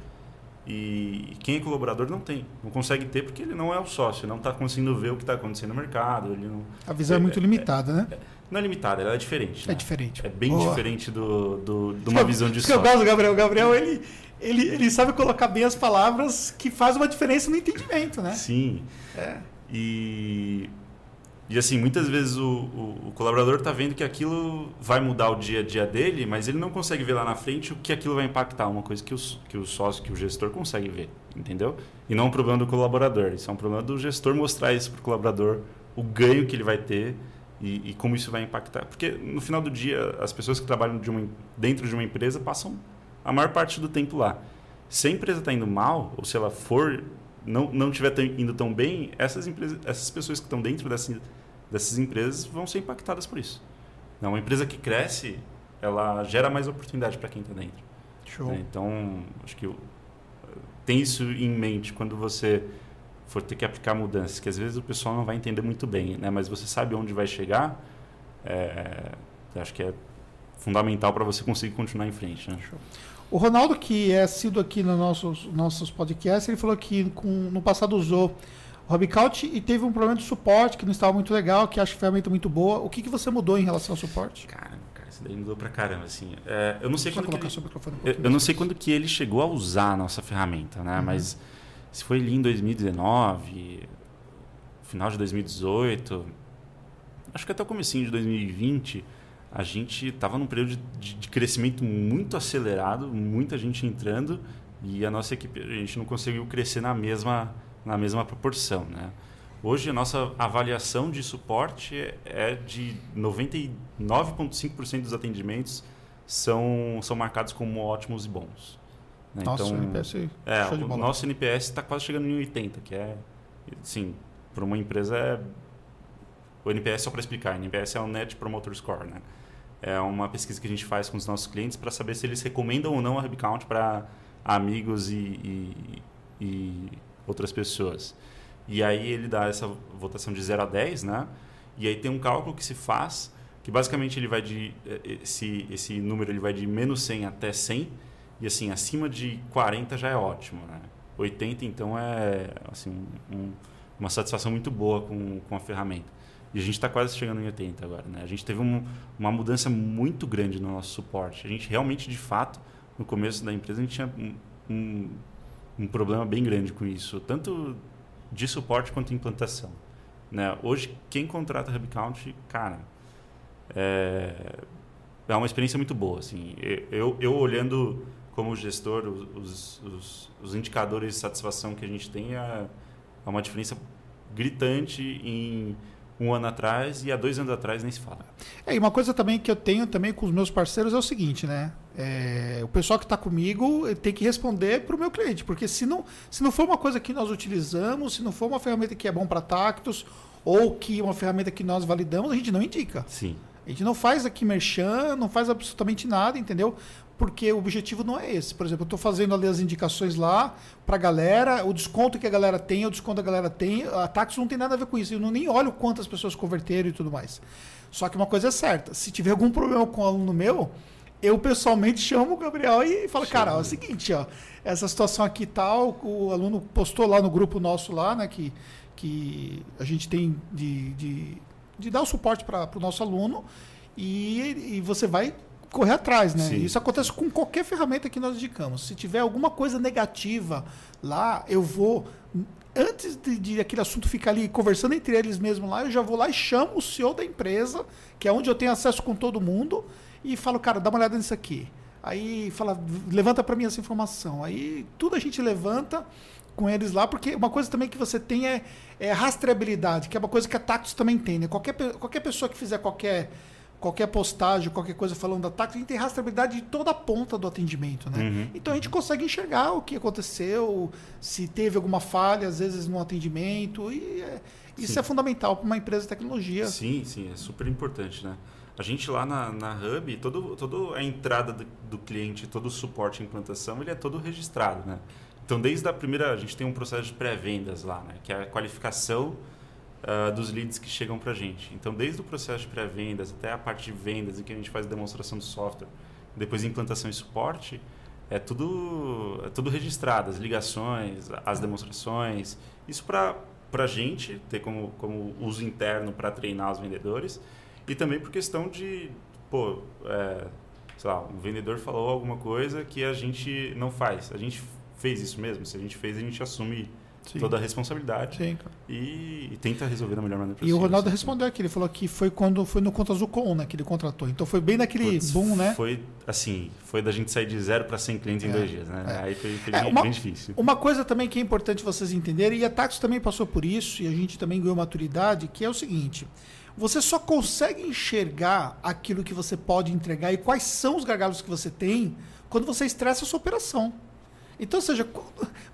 S2: e quem é colaborador não tem, não consegue ter porque ele não é o sócio, não está conseguindo ver o que está acontecendo no mercado. Ele não,
S1: a visão é, é muito limitada,
S2: é,
S1: né?
S2: É, não é limitada, ela é diferente.
S1: É
S2: né?
S1: diferente.
S2: É bem Boa. diferente do, do, de uma visão de sócio.
S1: eu gosto do Gabriel. O Gabriel, ele, ele, ele sabe colocar bem as palavras que faz uma diferença no entendimento, né?
S2: Sim. É. E e assim, muitas vezes o, o, o colaborador está vendo que aquilo vai mudar o dia a dia dele, mas ele não consegue ver lá na frente o que aquilo vai impactar, uma coisa que o, que o sócio, que o gestor consegue ver, entendeu? E não um problema do colaborador, isso é um problema do gestor mostrar isso para o colaborador, o ganho que ele vai ter e, e, como isso vai impactar. Porque no final do dia, as pessoas que trabalham de uma, dentro de uma empresa passam a maior parte do tempo lá. Se a empresa está indo mal, ou se ela for não, não estiver indo tão bem, essas, empresas, essas pessoas que estão dentro dessa dessas empresas vão ser impactadas por isso. Não, uma empresa que cresce, ela gera mais oportunidade para quem está dentro.
S1: Show. Né?
S2: Então, acho que eu, tem isso em mente quando você for ter que aplicar mudanças, que às vezes o pessoal não vai entender muito bem, né? mas você sabe onde vai chegar, é, acho que é fundamental para você conseguir continuar em frente. Né? Show.
S1: O Ronaldo, que é sido aqui nos nossos, nossos podcasts, ele falou que com, no passado usou Robicaut e teve um problema de suporte que não estava muito legal, que acho que ferramenta muito boa. O que, que você mudou em relação ao suporte?
S2: Caramba, cara, isso daí mudou pra caramba, assim. É, eu não sei quando.
S1: Que ele,
S2: um eu, eu não sei quando que ele chegou a usar a nossa ferramenta, né? Uhum. Mas se foi ali em 2019, final de 2018, acho que até o comecinho de 2020, a gente estava num período de, de, crescimento muito acelerado, muita gente entrando e a nossa equipe, a gente não conseguiu crescer na mesma na mesma proporção. Né? Hoje, a nossa avaliação de suporte é de 99,5% dos atendimentos são, são marcados como ótimos e bons.
S1: Né? Nossa, então, NPS
S2: é, o nosso NPS está quase chegando em 80, que é, sim, para uma empresa é... O NPS, só para explicar, o NPS é o Net Promoter Score, né? É uma pesquisa que a gente faz com os nossos clientes para saber se eles recomendam ou não a HubCount para amigos e, e, e outras pessoas. E aí ele dá essa votação de 0 a 10, né? E aí tem um cálculo que se faz, que basicamente ele vai de eh, esse esse número ele vai de menos 100 até 100, e assim, acima de 40 já é ótimo, né? 80 então é assim um, uma satisfação muito boa com, com a ferramenta. E a gente está quase chegando em 80 agora. Né? A gente teve um, uma mudança muito grande no nosso suporte. A gente realmente, de fato, no começo da empresa, a gente tinha um, um, um problema bem grande com isso, tanto de suporte quanto implantação. Né? Hoje, quem contrata HubCount, cara, é, é uma experiência muito boa. Assim. Eu, eu olhando como gestor, os, os, os indicadores de satisfação que a gente tem é, é uma diferença gritante em um ano atrás e há dois anos atrás nem se fala.
S1: É, e uma coisa também que eu tenho também com os meus parceiros é o seguinte, né? É, o pessoal que está comigo tem que responder para o meu cliente, porque se não, se não for uma coisa que nós utilizamos, se não for uma ferramenta que é bom para tactos, ou que uma ferramenta que nós validamos, a gente não indica.
S2: Sim.
S1: A gente não faz aqui merchan, não faz absolutamente nada, entendeu? Porque o objetivo não é esse. Por exemplo, eu estou fazendo ali as indicações lá para a galera, o desconto que a galera tem, o desconto que a galera tem, a táxi não tem nada a ver com isso. Eu não nem olho quantas pessoas converteram e tudo mais. Só que uma coisa é certa, se tiver algum problema com o aluno meu, eu pessoalmente chamo o Gabriel e falo, cara, ó, é o seguinte, ó, essa situação aqui tal, o aluno postou lá no grupo nosso lá, né, que, que a gente tem de, de de dar o suporte para o nosso aluno e, e você vai correr atrás, né? Sim. Isso acontece com qualquer ferramenta que nós indicamos. Se tiver alguma coisa negativa lá, eu vou antes de, de, aquele assunto ficar ali conversando entre eles mesmo lá, eu já vou lá e chamo o CEO da empresa, que é onde eu tenho acesso com todo mundo, e falo, cara, dá uma olhada nisso aqui. Aí fala, levanta para mim essa informação. Aí tudo a gente levanta com eles lá, porque uma coisa também que você tem é, é rastreabilidade, que é uma coisa que a Tactus também tem. Né? Qualquer, qualquer pessoa que fizer qualquer, qualquer postagem, qualquer coisa falando da Tactus, a gente tem rastreabilidade de toda a ponta do atendimento. Né? Uhum. Então a gente consegue enxergar o que aconteceu, se teve alguma falha, às vezes, no atendimento. E é, isso sim. é fundamental para uma empresa de tecnologia.
S2: Sim, sim, é super importante. Né? A gente lá na, na Hub, todo, todo a entrada do, do cliente, todo o suporte e implantação, ele é todo registrado. Né? Então, desde a primeira, a gente tem um processo de pré-vendas lá, né? que é a qualificação uh, dos leads que chegam para a gente. Então, desde o processo de pré-vendas até a parte de vendas, em que a gente faz demonstração do software, depois implantação e suporte, é tudo, é tudo registrado, as ligações, as demonstrações. Isso para a gente ter como, como uso interno para treinar os vendedores e também por questão de, pô, é, sei lá, um vendedor falou alguma coisa que a gente não faz. A gente fez isso mesmo. Se a gente fez, a gente assume Sim. toda a responsabilidade Sim, e, e, tenta resolver da melhor maneira possível.
S1: E o Ronaldo respondeu aqui, ele falou que foi quando foi no Conta Azul Com, né, que ele contratou. Então foi bem naquele Puts, boom, né?
S2: Foi assim, foi da gente sair de zero para 100 clientes é, em dois dias, né? É. Aí foi, foi é, bem,
S1: uma,
S2: bem, difícil.
S1: Uma coisa também que é importante vocês entenderem, e a Taxi também passou por isso, e a gente também ganhou maturidade, que é o seguinte... Você só consegue enxergar aquilo que você pode entregar e quais são os gargalos que você tem quando você estressa a sua operação. Então, ou seja,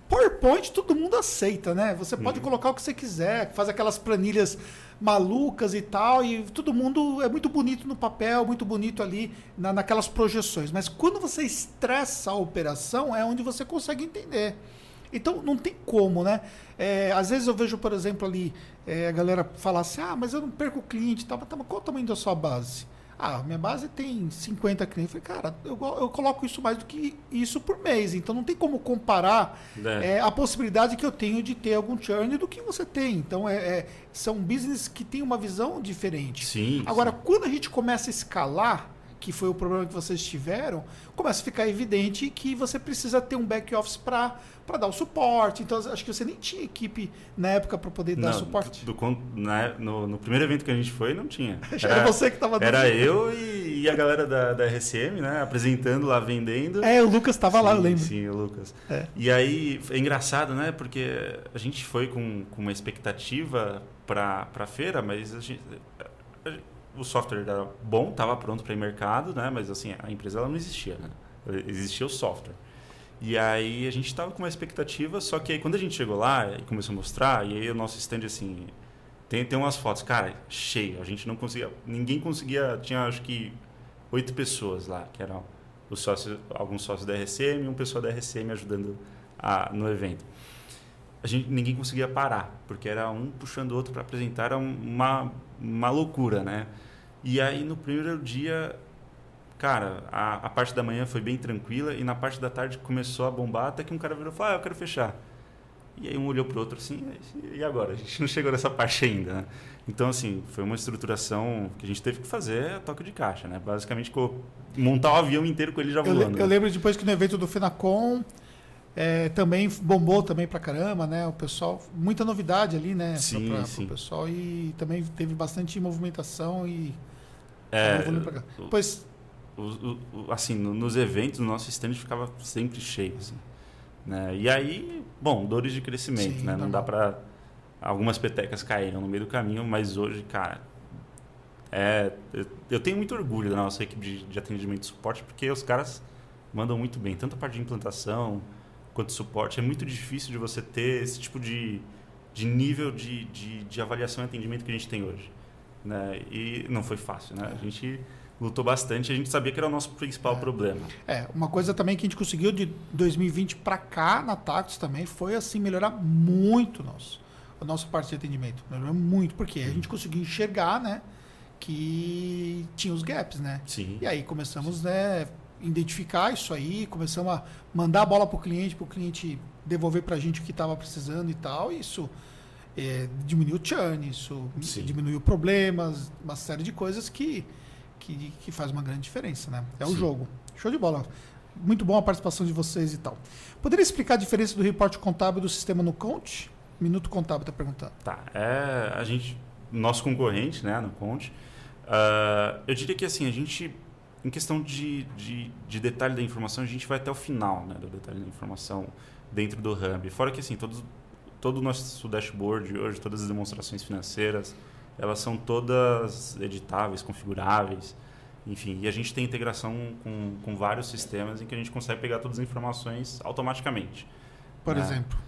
S1: PowerPoint todo mundo aceita, né? Você pode uhum. colocar o que você quiser, faz aquelas planilhas malucas e tal, e todo mundo é muito bonito no papel, muito bonito ali na, naquelas projeções. Mas quando você estressa a operação, é onde você consegue entender. Então não tem como, né? É, às vezes eu vejo, por exemplo, ali é, a galera falar assim: ah, mas eu não perco o cliente, tá, mas qual o tamanho da sua base? Ah, minha base tem 50 clientes. Eu falei, cara, eu, eu coloco isso mais do que isso por mês. Então não tem como comparar é. É, a possibilidade que eu tenho de ter algum churn do que você tem. Então é, é são business que têm uma visão diferente.
S2: Sim,
S1: Agora,
S2: sim.
S1: quando a gente começa a escalar, que foi o problema que vocês tiveram, começa a ficar evidente que você precisa ter um back office para dar o suporte. Então, acho que você nem tinha equipe na época para poder dar
S2: não,
S1: suporte.
S2: Do, do, na, no, no, primeiro evento que a gente foi, não tinha.
S1: Era, era você que estava
S2: Era eu e, e, a galera da, da RCM, né? Apresentando lá, vendendo.
S1: É, o Lucas estava lá, eu lembro.
S2: Sim, o Lucas. É. E aí, é engraçado, né? Porque a gente foi com, com uma expectativa para a feira, mas a gente, o software era bom, estava pronto para ir mercado, né? Mas assim, a empresa ela não existia, né? Existia o software. E aí a gente estava com uma expectativa, só que aí quando a gente chegou lá e começou a mostrar, e aí o nosso stand assim, tem, tem umas fotos, cara, cheio, a gente não conseguia, ninguém conseguia, tinha acho que oito pessoas lá, que eram os sócios, alguns sócios da RCM e um pessoal da RCM ajudando a, no evento. A gente, ninguém conseguia parar, porque era um puxando o outro para apresentar, era uma, uma loucura, né? E aí no primeiro dia, cara, a, a, parte da manhã foi bem tranquila e na parte da tarde começou a bombar até que um cara virou e falou: ah, eu quero fechar. E aí um olhou para o outro assim, e agora? A gente não chegou nessa parte ainda, né? Então, assim, foi uma estruturação que a gente teve que fazer a toque de caixa, né? Basicamente, montar o avião inteiro com ele já voando.
S1: Eu, eu né? lembro depois que no evento do Finacom é, também bombou também pra caramba, né? O pessoal, muita novidade ali, né?
S2: Sim,
S1: pra,
S2: sim.
S1: Pro pessoal e também teve bastante movimentação e...
S2: É, o, assim, nos eventos, o nosso stand ficava sempre cheio, assim. Né? E aí, bom, dores de crescimento, Sim, né? Não dá para algumas petecas caíram no meio do caminho, mas hoje, cara, é, eu tenho muito orgulho da nossa equipe de, de atendimento e suporte, porque os caras mandam muito bem, tanto a parte de implantação quanto suporte. É muito difícil de você ter esse tipo de, de nível de, de, de avaliação e atendimento que a gente tem hoje. Né? E não foi fácil, né? A gente lutou bastante, a gente sabia que era o nosso principal
S1: é.
S2: problema.
S1: É, uma coisa também que a gente conseguiu de 2020 para cá na Tactus também foi assim melhorar muito nosso, a nossa parte de atendimento. Melhorou muito, porque a gente conseguiu enxergar, né, que tinha os gaps, né?
S2: Sim.
S1: E aí começamos, né, identificar isso aí, começamos a mandar a bola para o cliente, para o cliente devolver para a gente o que estava precisando e tal. E isso é, diminuiu o churn, isso Sim. diminuiu problemas, uma série de coisas que que, que faz uma grande diferença, né? É o Sim. jogo. Show de bola. Muito bom a participação de vocês e tal. Poderia explicar a diferença do reporte contábil do sistema no Conte? Minuto Contábil está perguntando.
S2: Tá. É, a gente, nosso concorrente, né, no Conte, uh, eu diria que assim, a gente, em questão de, de, de, detalhe da informação, a gente vai até o final né, do detalhe da informação dentro do Hub. Fora que assim, todos, todo o nosso dashboard hoje, todas as demonstrações financeiras, elas são todas editáveis, configuráveis, enfim, e a gente tem integração com, com vários sistemas em que a gente consegue pegar todas as informações automaticamente.
S1: Por né? exemplo?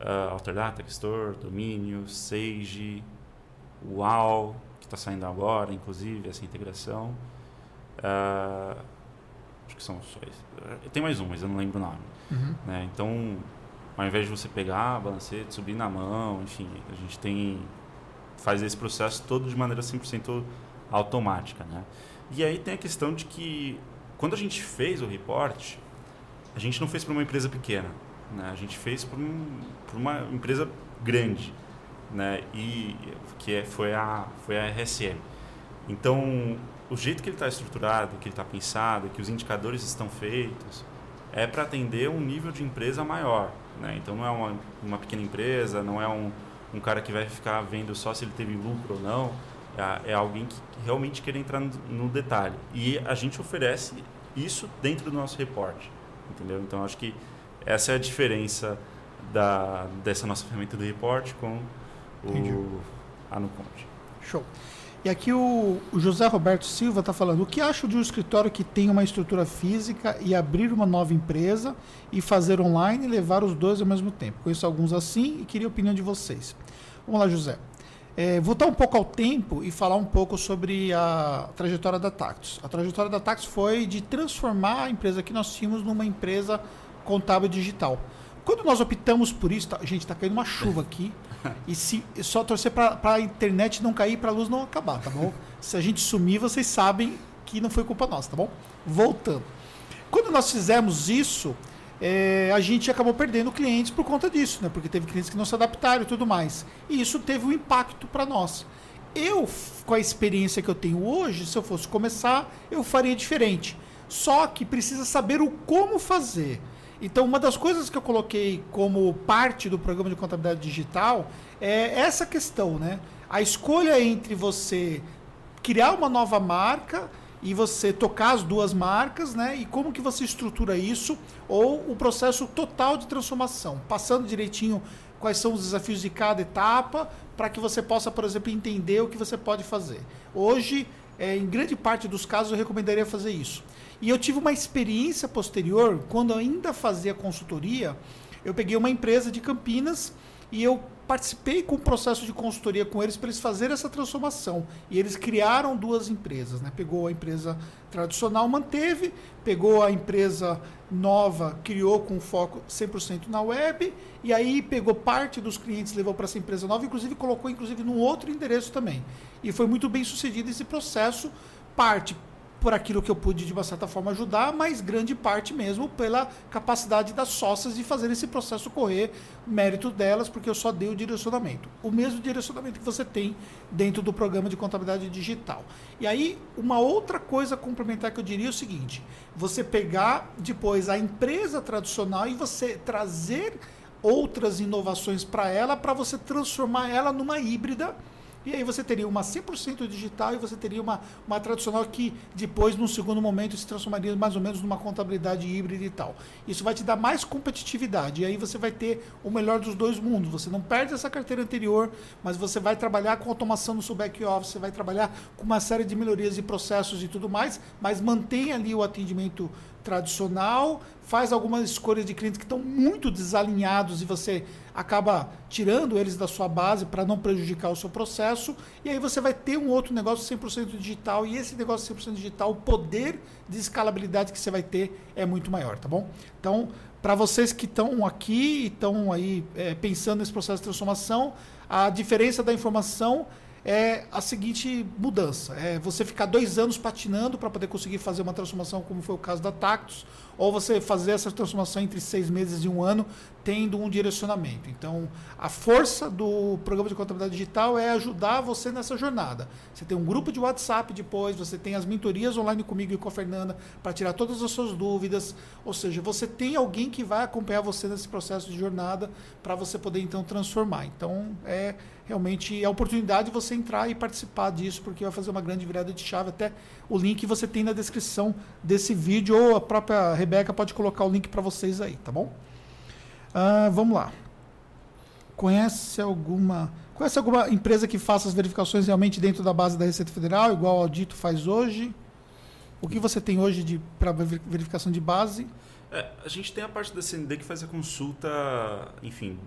S2: Uh, Alterdata, Store, Domínio, Sage, UAU, que está saindo agora, inclusive, essa integração. Uh, acho que são só esses. Tem mais um, mas eu não lembro o nome.
S1: Uhum.
S2: Né? Então, ao invés de você pegar, balancete, subir na mão, enfim, a gente tem faz esse processo todo de maneira 100% automática. Né? E aí tem a questão de que quando a gente fez o report, a gente não fez para uma empresa pequena, né? a gente fez para um, uma empresa grande, né? e que é, foi, a, foi a RSM. Então, o jeito que ele está estruturado, que ele está pensado, que os indicadores estão feitos, é para atender um nível de empresa maior. Né? Então, não é uma, uma pequena empresa, não é um, um cara que vai ficar vendo só se ele teve lucro ou não. É, é alguém que realmente quer entrar no, no, detalhe. E a gente oferece isso dentro do nosso reporte. Entendeu? Então, acho que essa é a diferença da, dessa nossa ferramenta do reporte com o Anuconte.
S1: Show. E aqui o, o José Roberto Silva está falando: o que acho de um escritório que tem uma estrutura física e abrir uma nova empresa e fazer online e levar os dois ao mesmo tempo? Conheço alguns assim e queria a opinião de vocês. Vamos lá, José. É, voltar um pouco ao tempo e falar um pouco sobre a trajetória da Tactus. A trajetória da Tactus foi de transformar a empresa que nós tínhamos numa empresa contábil digital. Quando nós optamos por isso, tá, gente, está caindo uma chuva aqui. E se só torcer para a internet não cair, para a luz não acabar, tá bom? Se a gente sumir, vocês sabem que não foi culpa nossa, tá bom? Voltando. Quando nós fizemos isso, é, a gente acabou perdendo clientes por conta disso, né? Porque teve clientes que não se adaptaram e tudo mais. E isso teve um impacto para nós. Eu, com a experiência que eu tenho hoje, se eu fosse começar, eu faria diferente. Só que precisa saber o como fazer. Então, uma das coisas que eu coloquei como parte do programa de contabilidade digital é essa questão, né? A escolha entre você criar uma nova marca e você tocar as duas marcas, né? E como que você estrutura isso ou o processo total de transformação, passando direitinho quais são os desafios de cada etapa para que você possa, por exemplo, entender o que você pode fazer. Hoje, é, em grande parte dos casos, eu recomendaria fazer isso. E eu tive uma experiência posterior, quando ainda fazia consultoria, eu peguei uma empresa de Campinas e eu participei com o processo de consultoria com eles para eles fazerem essa transformação. E eles criaram duas empresas, né? Pegou a empresa tradicional, manteve, pegou a empresa nova, criou com foco 100% na web, e aí pegou parte dos clientes, levou para essa empresa nova, inclusive colocou inclusive num outro endereço também. E foi muito bem sucedido esse processo, parte por aquilo que eu pude, de uma certa forma, ajudar, mas grande parte mesmo pela capacidade das sócias de fazer esse processo correr, mérito delas, porque eu só dei o direcionamento. O mesmo direcionamento que você tem dentro do programa de contabilidade digital. E aí, uma outra coisa complementar que eu diria é o seguinte: você pegar depois a empresa tradicional e você trazer outras inovações para ela, para você transformar ela numa híbrida e aí você teria uma 100% digital e você teria uma, uma tradicional que depois, num segundo momento, se transformaria mais ou menos numa contabilidade híbrida e tal. Isso vai te dar mais competitividade. E aí você vai ter o melhor dos dois mundos. Você não perde essa carteira anterior, mas você vai trabalhar com automação no seu back-office, você vai trabalhar com uma série de melhorias e processos e tudo mais, mas mantém ali o atendimento tradicional, faz algumas escolhas de clientes que estão muito desalinhados e você acaba tirando eles da sua base para não prejudicar o seu processo, e aí você vai ter um outro negócio 100% digital, e esse negócio 100% digital, o poder de escalabilidade que você vai ter é muito maior, tá bom? Então, para vocês que estão aqui e estão aí é, pensando nesse processo de transformação, a diferença da informação é a seguinte mudança: é você ficar dois anos patinando para poder conseguir fazer uma transformação, como foi o caso da Tactus, ou você fazer essa transformação entre seis meses e um ano, tendo um direcionamento. Então, a força do programa de contabilidade digital é ajudar você nessa jornada. Você tem um grupo de WhatsApp depois, você tem as mentorias online comigo e com a Fernanda para tirar todas as suas dúvidas. Ou seja, você tem alguém que vai acompanhar você nesse processo de jornada para você poder então transformar. Então, é realmente a oportunidade de você entrar e participar disso, porque vai fazer uma grande virada de chave. Até o link você tem na descrição desse vídeo, ou a própria Rebeca pode colocar o link para vocês aí, tá bom? Uh, vamos lá. Conhece alguma. Conhece alguma empresa que faça as verificações realmente dentro da base da Receita Federal, igual o Audito faz hoje? O que você tem hoje para verificação de base?
S2: É, a gente tem a parte da CND que faz a consulta, enfim,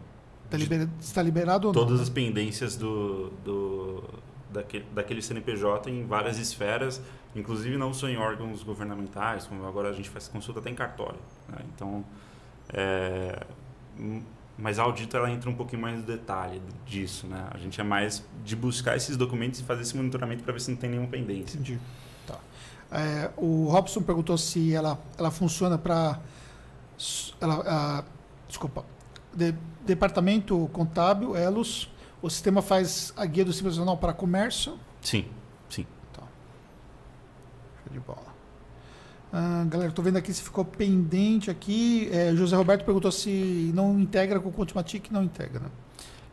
S1: Está liberado, está liberado ou
S2: não? Todas
S1: né?
S2: as pendências do, do, daquele, daquele CNPJ em várias esferas, inclusive não só em órgãos governamentais, como agora a gente faz consulta até em cartório. Né? Então, é, mas a audito ela entra um pouquinho mais no detalhe disso. Né? A gente é mais de buscar esses documentos e fazer esse monitoramento para ver se não tem nenhuma pendência.
S1: Entendi. Tá. É, o Robson perguntou se ela, ela funciona para. Ela, desculpa. De, departamento contábil, Elos, o sistema faz a guia do Simples Nacional para comércio?
S2: Sim, sim.
S1: Tá. Show de bola. Ah, galera, estou vendo aqui se ficou pendente aqui. É, José Roberto perguntou se não integra com o Contimatic, não integra. Né?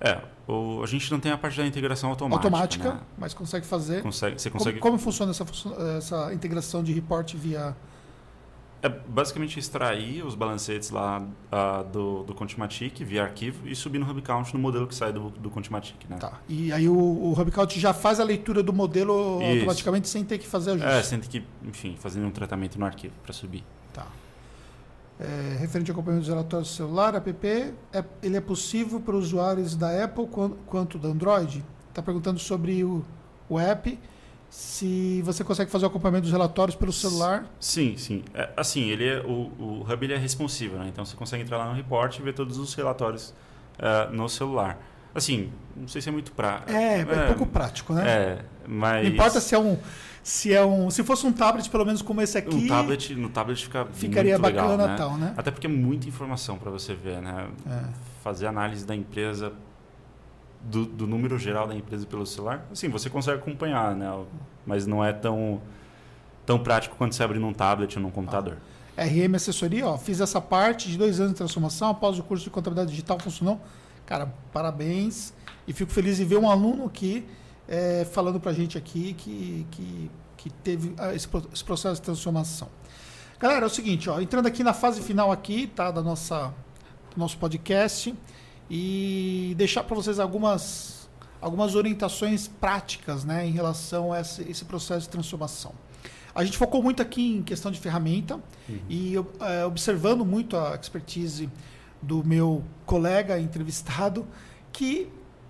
S2: É, o, a gente não tem a parte da integração automática.
S1: Automática,
S2: né?
S1: mas consegue fazer.
S2: Consegue, você consegue...
S1: Como, como funciona essa, essa integração de report via
S2: é basicamente extrair os balancetes lá uh, do, do Contimatic via arquivo e subir no HubCount no modelo que sai do, do Contimatic. Né?
S1: Tá. E aí o, o HubCount já faz a leitura do modelo Isso. automaticamente sem ter que fazer ajuste?
S2: É, sem ter que, enfim, fazer um tratamento no arquivo para subir.
S1: Tá. É, referente ao acompanhamento dos relatórios do celular, app, é, ele é possível para usuários da Apple quanto, quanto da Android? Está perguntando sobre o, o app se você consegue fazer o acompanhamento dos relatórios pelo celular.
S2: Sim, sim. É, assim, ele é, o, o Hub ele é responsivo, né? então você consegue entrar lá no report e ver todos os relatórios uh, no celular. Assim, não sei se é muito prático.
S1: É, é, é, pouco prático, né?
S2: É, mas...
S1: Não importa se é um... Se, é um, se fosse um tablet, pelo menos como esse aqui.
S2: Um tablet, no tablet fica
S1: ficaria
S2: muito
S1: bacana
S2: legal, né?
S1: tal, né?
S2: Até porque é muita informação para você ver, né?
S1: É.
S2: Fazer análise da empresa do, do, número geral da empresa pelo celular, assim, você consegue acompanhar, né? Mas não é tão, tão prático quando você abre num tablet ou num computador.
S1: Ah. RM Assessoria, ó, fiz essa parte de dois anos de transformação, após o curso de contabilidade digital funcionou. Cara, parabéns. E fico feliz de ver um aluno aqui é, falando para a gente aqui que, que, que teve ah, esse, esse, processo de transformação. Galera, é o seguinte, ó, entrando aqui na fase final aqui, tá, da nossa, do nosso podcast e deixar para vocês algumas, algumas orientações práticas né, em relação a esse, esse, processo de transformação. A gente focou muito aqui em questão de ferramenta uhum. e é, observando muito a expertise do meu colega entrevistado que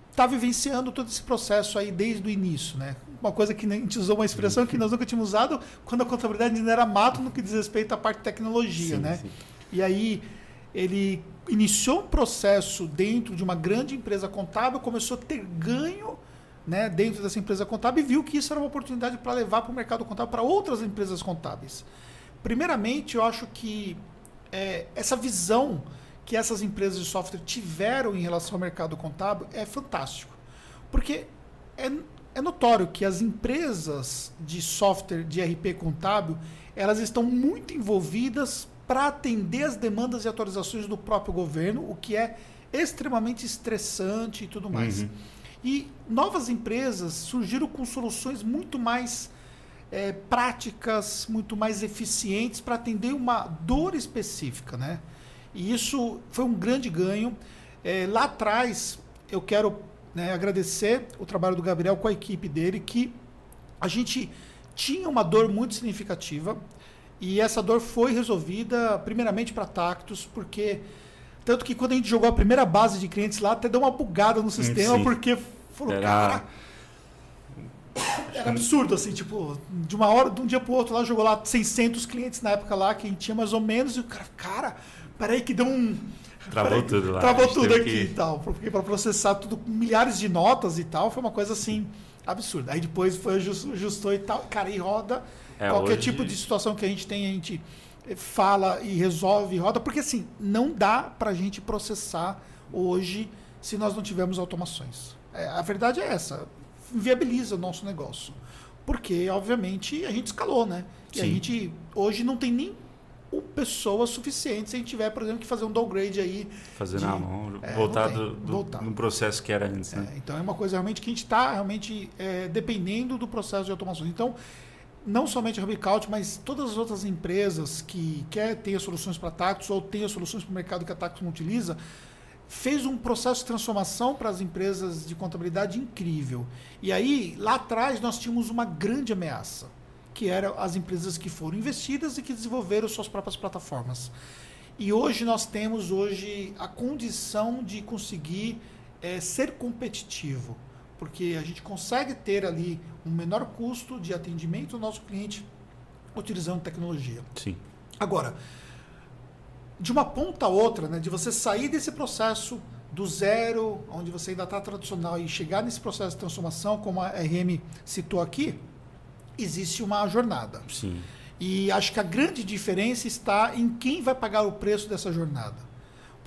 S1: está vivenciando todo esse processo aí desde o início, né? Uma coisa que a gente usou uma expressão que nós nunca tínhamos usado quando a contabilidade ainda era mato no que diz respeito à parte de tecnologia, sim, né? Sim. E aí ele iniciou um processo dentro de uma grande empresa contábil, começou a ter ganho né, dentro dessa empresa contábil e viu que isso era uma oportunidade para levar para o mercado contábil para outras empresas contábeis. Primeiramente, eu acho que é, essa visão que essas empresas de software tiveram em relação ao mercado contábil é fantástico. Porque é, é notório que as empresas de software de RP contábil elas estão muito envolvidas para atender as demandas e atualizações do próprio governo, o que é extremamente estressante e tudo mais. Uhum. E novas empresas surgiram com soluções muito mais é, práticas, muito mais eficientes para atender uma dor específica, né? E isso foi um grande ganho. É, lá atrás, eu quero né, agradecer o trabalho do Gabriel com a equipe dele, que a gente tinha uma dor muito significativa e essa dor foi resolvida primeiramente para Tactus, porque tanto que quando a gente jogou a primeira base de clientes lá, até deu uma bugada no sistema, Sim. porque falou, Era... cara, era absurdo, assim, tipo, de uma hora, de um dia pro outro lá, jogou lá 600 clientes na época lá, que a gente tinha mais ou menos, e o cara, cara, peraí que deu um...
S2: Travou peraí, tudo lá.
S1: Travou tudo aqui que... e tal, porque para processar tudo, milhares de notas e tal, foi uma coisa assim, absurda. Aí depois foi ajustou e tal, cara, e roda é, qualquer hoje... tipo de situação que a gente tem, a gente fala e resolve e roda, porque assim, não dá para a gente processar hoje se nós não tivermos automações. É, a verdade é essa, viabiliza o nosso negócio. Porque, obviamente, a gente escalou, né? E Sim. a gente hoje não tem nem pessoas suficientes se a gente tiver, por exemplo, que fazer um downgrade aí.
S2: Fazer de, na mão, é, voltar, do, do, voltar no processo que era antes. Né?
S1: É, então é uma coisa realmente que a gente está realmente é, dependendo do processo de automação. Então, não somente a Rubicaut, mas todas as outras empresas que quer ter soluções para Tactus ou ter soluções para o mercado que a Tactus não utiliza, fez um processo de transformação para as empresas de contabilidade incrível. E aí, lá atrás, nós tínhamos uma grande ameaça, que eram as empresas que foram investidas e que desenvolveram suas próprias plataformas. E hoje nós temos hoje a condição de conseguir é, ser competitivo porque a gente consegue ter ali um menor custo de atendimento ao nosso cliente utilizando tecnologia.
S2: Sim.
S1: Agora, de uma ponta a outra, né, de você sair desse processo do zero, onde você ainda está tradicional, e chegar nesse processo de transformação, como a RM citou aqui, existe uma jornada.
S2: Sim.
S1: E acho que a grande diferença está em quem vai pagar o preço dessa jornada.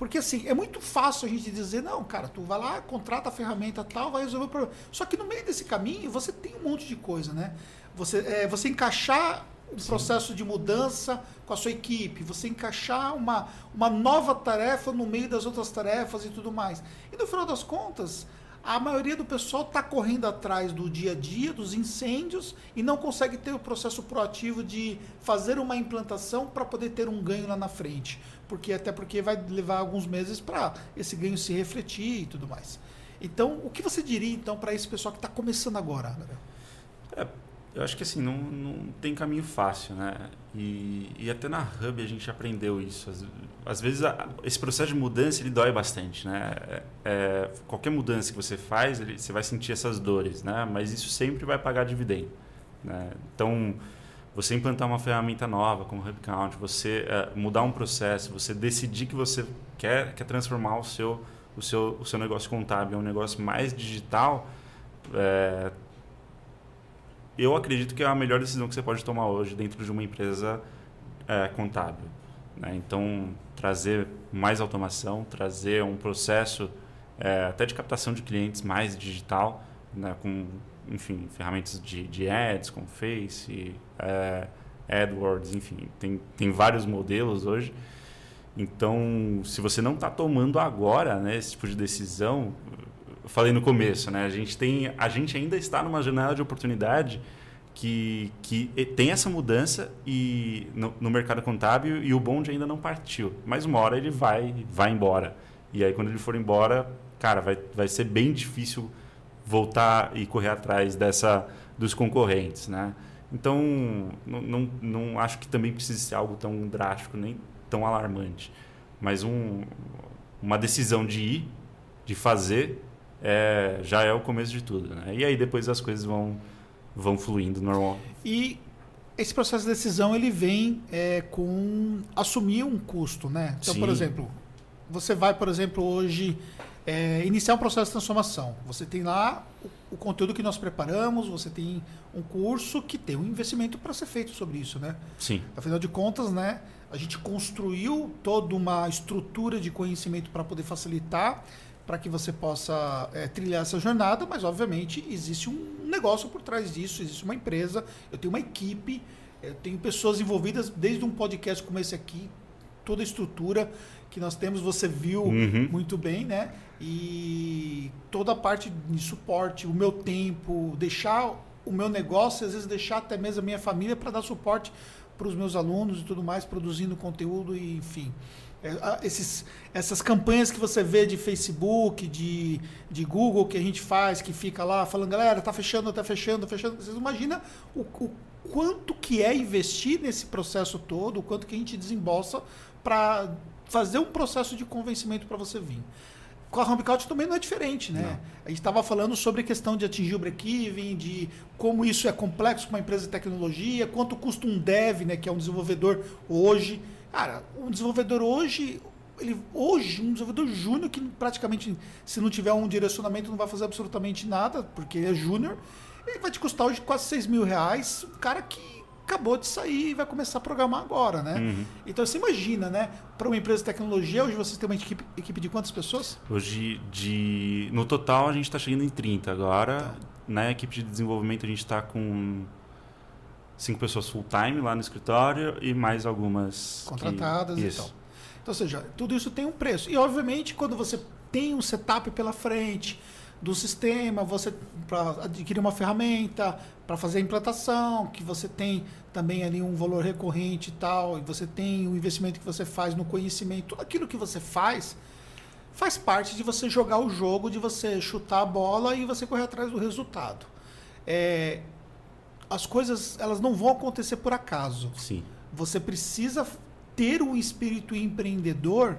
S1: Porque assim, é muito fácil a gente dizer, não, cara, tu vai lá, contrata a ferramenta tal, vai resolver o problema. Só que no meio desse caminho você tem um monte de coisa, né? Você, é, você encaixar um Sim. processo de mudança com a sua equipe, você encaixar uma, uma nova tarefa no meio das outras tarefas e tudo mais. E no final das contas, a maioria do pessoal está correndo atrás do dia a dia, dos incêndios, e não consegue ter o processo proativo de fazer uma implantação para poder ter um ganho lá na frente porque até porque vai levar alguns meses para esse ganho se refletir e tudo mais. Então, o que você diria então para esse pessoal que está começando agora,
S2: É, eu acho que assim não, não tem caminho fácil, né? E, e até na Hub a gente aprendeu isso. Às, às vezes a, esse processo de mudança ele dói bastante, né? É, é, qualquer mudança que você faz, ele, você vai sentir essas dores, né? Mas isso sempre vai pagar dividendo, né? Então você implantar uma ferramenta nova como o HubCount, você uh, mudar um processo, você decidir que você quer, quer transformar o seu, o, seu, o seu negócio contábil em um negócio mais digital, é, eu acredito que é a melhor decisão que você pode tomar hoje dentro de uma empresa é, contábil. Né? Então, trazer mais automação, trazer um processo é, até de captação de clientes mais digital, né? com enfim, ferramentas de, de ads, como Face, é, AdWords, enfim, tem, tem vários modelos hoje. Então, se você não está tomando agora né, esse tipo de decisão, falei no começo, né, a, gente tem, a gente ainda está numa janela de oportunidade que, que tem essa mudança e no, no, mercado contábil e o bonde ainda não partiu. Mas uma hora ele vai, vai embora. E aí, quando ele for embora, cara, vai, vai ser bem difícil voltar e correr atrás dessa dos concorrentes, né? Então, não, não, não acho que também precise ser algo tão drástico, nem tão alarmante. Mas um, uma decisão de ir, de fazer, é, já é o começo de tudo. Né? E aí depois as coisas vão, vão fluindo normal.
S1: E esse processo de decisão ele vem é, com assumir um custo, né? Então, Sim. por exemplo, você vai, por exemplo, hoje é, iniciar um processo de transformação. Você tem lá o, o, conteúdo que nós preparamos, você tem um curso que tem um investimento para ser feito sobre isso, né?
S2: Sim.
S1: Afinal de contas, né, a gente construiu toda uma estrutura de conhecimento para poder facilitar para que você possa é, trilhar essa jornada, mas obviamente existe um negócio por trás disso, existe uma empresa, eu tenho uma equipe, eu tenho pessoas envolvidas desde um podcast como esse aqui, toda a estrutura que nós temos, você viu uhum. muito bem, né? E toda a parte de suporte, o meu tempo, deixar o meu negócio, às vezes deixar até mesmo a minha família para dar suporte para os meus alunos e tudo mais, produzindo conteúdo e enfim. É, esses, essas campanhas que você vê de Facebook, de, de Google que a gente faz, que fica lá falando, galera, tá fechando, tá fechando, tá fechando. Vocês imaginam o, o quanto que é investir nesse processo todo, o quanto que a gente desembolsa para fazer um processo de convencimento para você vir. Com a Homecouch também não é diferente, né? Não. A gente estava falando sobre a questão de atingir o break-even, de como isso é complexo para uma empresa de tecnologia, quanto custa um dev, né, que é um desenvolvedor hoje. Cara, um desenvolvedor hoje, ele, hoje, um desenvolvedor júnior que praticamente, se não tiver um direcionamento, não vai fazer absolutamente nada, porque ele é júnior, ele vai te custar hoje quase 6 mil reais. Um cara que acabou de sair e vai começar a programar agora, né? Uhum. Então você imagina, né? Para uma empresa de tecnologia, hoje você tem uma equipe, equipe de quantas pessoas?
S2: Hoje, de no total, a gente está chegando em 30 agora. Tá. Na equipe de desenvolvimento, a gente está com cinco pessoas full-time lá no escritório e mais algumas...
S1: Contratadas que... e tal. Então, ou seja, tudo isso tem um preço. E, obviamente, quando você tem um setup pela frente do sistema, você para adquirir uma ferramenta, para fazer a implantação, que você tem também ali um valor recorrente e tal, e você tem o investimento que você faz no conhecimento, tudo aquilo que você faz faz parte de você jogar o jogo, de você chutar a bola e você correr atrás do resultado. É, as coisas elas não vão acontecer por acaso.
S2: Sim.
S1: Você precisa ter um espírito empreendedor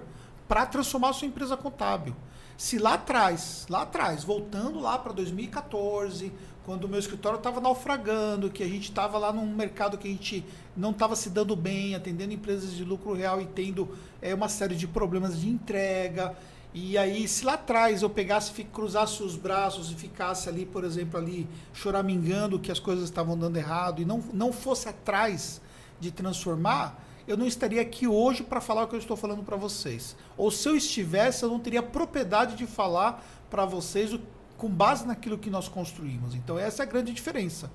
S1: para transformar a sua empresa contábil. Se lá atrás, lá atrás, voltando lá para 2014, quando o meu escritório estava naufragando, que a gente estava lá num mercado que a gente não estava se dando bem, atendendo empresas de lucro real e tendo é, uma série de problemas de entrega. E aí, se lá atrás eu pegasse, cruzasse os braços e ficasse ali, por exemplo, ali choramingando que as coisas estavam dando errado e não, não fosse atrás de transformar, eu não estaria aqui hoje para falar o que eu estou falando para vocês. Ou se eu estivesse, eu não teria propriedade de falar para vocês o, com base naquilo que nós construímos. Então, essa é a grande diferença.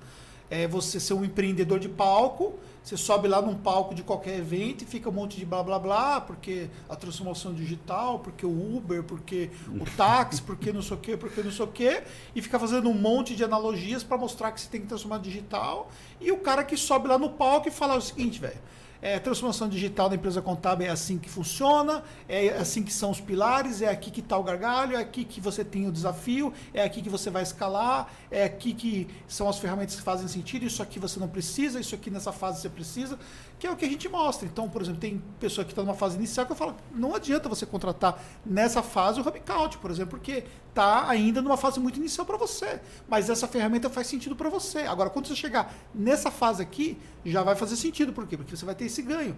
S1: É você ser um empreendedor de palco, você sobe lá num palco de qualquer evento e fica um monte de blá blá blá, porque a transformação digital, porque o Uber, porque o táxi, porque não sei o quê, porque não sei o quê, e fica fazendo um monte de analogias para mostrar que você tem que transformar digital. E o cara que sobe lá no palco e fala o seguinte, velho é, transformação digital da empresa contábil é assim que funciona, é assim que são os pilares, é aqui que está o gargalho, é aqui que você tem o desafio, é aqui que você vai escalar, é aqui que são as ferramentas que fazem sentido, isso aqui você não precisa, isso aqui nessa fase você precisa, que é o que a gente mostra. Então, por exemplo, tem pessoa que está numa fase inicial que eu falo, não adianta você contratar nessa fase o Hubcount, por exemplo, porque está ainda numa fase muito inicial para você, mas essa ferramenta faz sentido para você. Agora, quando você chegar nessa fase aqui, já vai fazer sentido, por quê? Porque você vai ter esse ganho.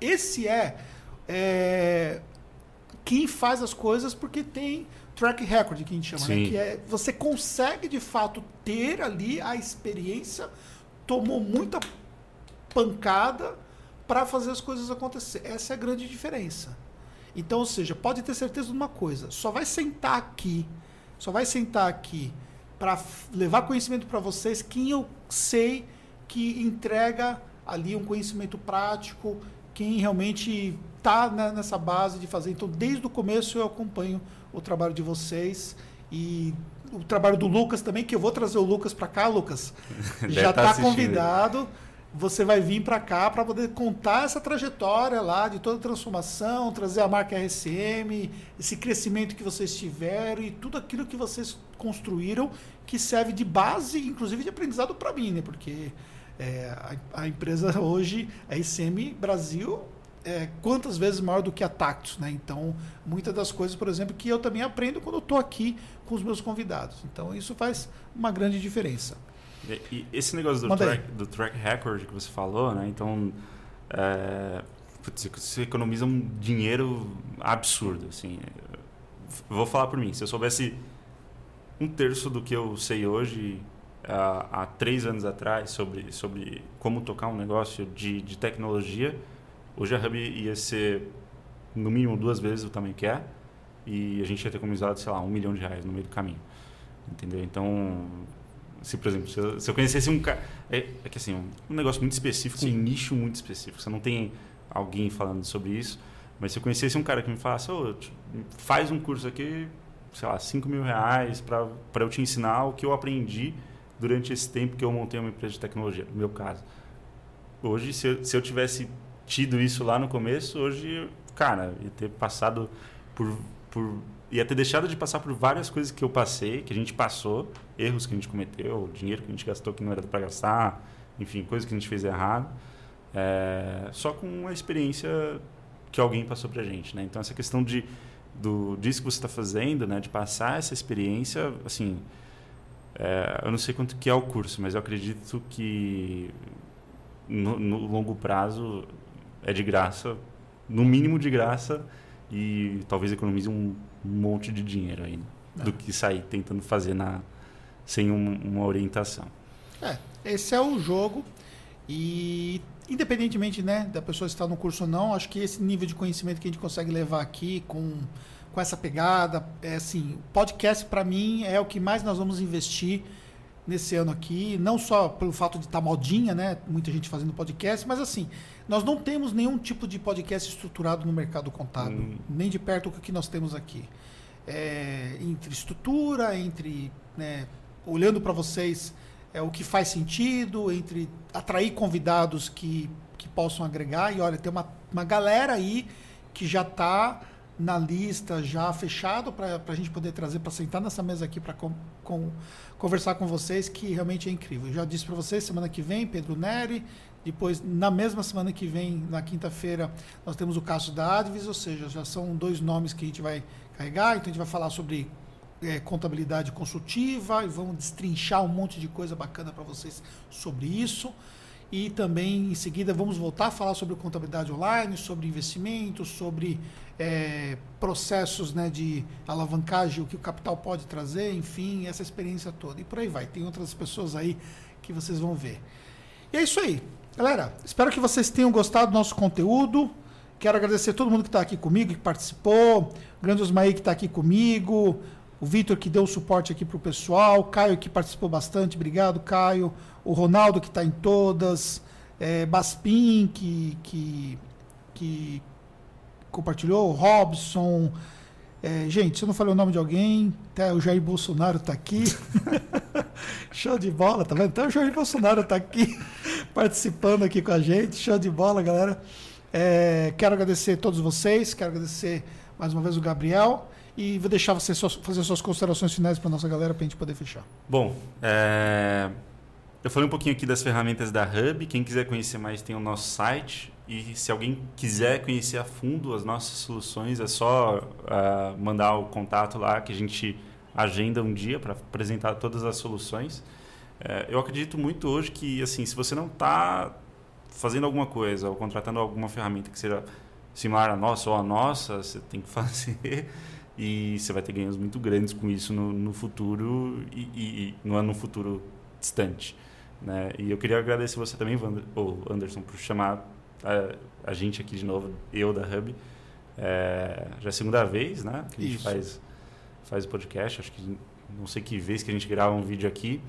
S1: Esse é, é quem faz as coisas porque tem track record, que a gente chama, né? que é você consegue de fato ter ali a experiência, tomou muita pancada para fazer as coisas acontecer. Essa é a grande diferença. Então, ou seja, pode ter certeza de uma coisa: só vai sentar aqui, só vai sentar aqui para levar conhecimento para vocês quem eu sei que entrega ali um conhecimento prático, quem realmente está nessa base de fazer. Então, desde o começo eu acompanho o trabalho de vocês e o trabalho do Lucas também, que eu vou trazer o Lucas para cá, Lucas. já está tá convidado. Você vai vir para cá para poder contar essa trajetória lá de toda a transformação, trazer a marca RSM, esse crescimento que vocês tiveram e tudo aquilo que vocês construíram que serve de base, inclusive de aprendizado para mim, né? Porque é, a, a, empresa hoje, a ICM Brasil, é quantas vezes maior do que a Tactus, né? Então, muitas das coisas, por exemplo, que eu também aprendo quando estou aqui com os meus convidados. Então, isso faz uma grande diferença.
S2: E, esse negócio do track, do track, record que você falou, né? Então, é, putz, você economiza um dinheiro absurdo, assim. vou falar por mim. Se eu soubesse um terço do que eu sei hoje, há, há três anos atrás, sobre, sobre como tocar um negócio de, de tecnologia, hoje a Hub ia ser no mínimo duas vezes o tamanho que é e a gente ia ter economizado, sei lá, um milhão de reais no meio do caminho. Entendeu? Então, se, por exemplo, se eu, se eu conhecesse um cara. É, é, que assim, um, negócio muito específico, Sim. um nicho muito específico. Você não tem alguém falando sobre isso. Mas se eu conhecesse um cara que me falasse, oh, faz um curso aqui, sei lá, 5 mil reais para eu te ensinar o que eu aprendi durante esse tempo que eu montei uma empresa de tecnologia, no meu caso. Hoje, se eu, se eu tivesse tido isso lá no começo, hoje, cara, ia ter passado por, por. Ia ter deixado de passar por várias coisas que eu passei, que a gente passou, erros que a gente cometeu, dinheiro que a gente gastou que não era para gastar, enfim, coisas que a gente fez errado. É, só com a experiência que alguém passou para a gente, né? Então essa questão de do disso que você está fazendo, né, de passar essa experiência, assim, é, eu não sei quanto que é o curso, mas eu acredito que no, no, longo prazo é de graça, no mínimo de graça e talvez economize um monte de dinheiro ainda é. do que sair tentando fazer na sem um, uma orientação.
S1: É, esse é o jogo e independentemente né, da pessoa estar no curso ou não, acho que esse nível de conhecimento que a gente consegue levar aqui com, com essa pegada, é assim, podcast para mim é o que mais nós vamos investir nesse ano aqui, não só pelo fato de estar tá modinha, né, muita gente fazendo podcast, mas assim, nós não temos nenhum tipo de podcast estruturado no mercado contábil, hum. nem de perto o que nós temos aqui. É, entre estrutura, entre né, olhando para vocês é, o que faz sentido, entre atrair convidados que, que possam agregar. E olha, tem uma, uma galera aí que já está na lista, já fechado, para a gente poder trazer, para sentar nessa mesa aqui para com, com, conversar com vocês, que realmente é incrível. Eu já disse para vocês, semana que vem, Pedro Neri. Depois, na mesma semana que vem, na quinta-feira, nós temos o caso da Advis, ou seja, já são dois nomes que a gente vai carregar. Então, a gente vai falar sobre é, contabilidade consultiva e vamos destrinchar um monte de coisa bacana para vocês sobre isso. E também, em seguida, vamos voltar a falar sobre contabilidade online, sobre investimentos, sobre é, processos né, de alavancagem, o que o capital pode trazer, enfim, essa experiência toda. E por aí vai. Tem outras pessoas aí que vocês vão ver. E é isso aí. Galera, espero que vocês tenham gostado do nosso conteúdo. Quero agradecer todo mundo que está aqui comigo, que participou. O grande Osmaí que está aqui comigo o Vitor que deu suporte aqui para o pessoal, o Caio que participou bastante, obrigado, Caio, o Ronaldo que está em todas, é, Baspin que, que, que compartilhou, o Robson. É, gente, se eu não falei o nome de alguém, até o Jair Bolsonaro está aqui. show de bola, tá vendo? Até o Jair Bolsonaro está aqui participando aqui com a gente. Show de bola, galera. É, quero agradecer a todos vocês, quero agradecer mais uma vez o Gabriel. E vou deixar você fazer suas considerações finais para nossa galera para a gente poder fechar.
S2: Bom, é... eu falei um pouquinho aqui das ferramentas da Hub. Quem quiser conhecer mais tem o nosso site. E se alguém quiser conhecer a fundo as nossas soluções, é só uh, mandar o contato lá que a gente agenda um dia para apresentar todas as soluções. É, eu acredito muito hoje que, assim, se você não está fazendo alguma coisa ou contratando alguma ferramenta que seja similar à nossa ou à nossa, você tem que fazer e você vai ter ganhos muito grandes com isso no, no futuro e, e, e, não é no futuro distante. Né? E eu queria agradecer você também, Wander, ou Anderson, por chamar a, a, gente aqui de novo, eu da Hub. É, já é a segunda vez né, que a gente faz, faz o podcast, acho que não sei que vez que a gente grava um vídeo aqui.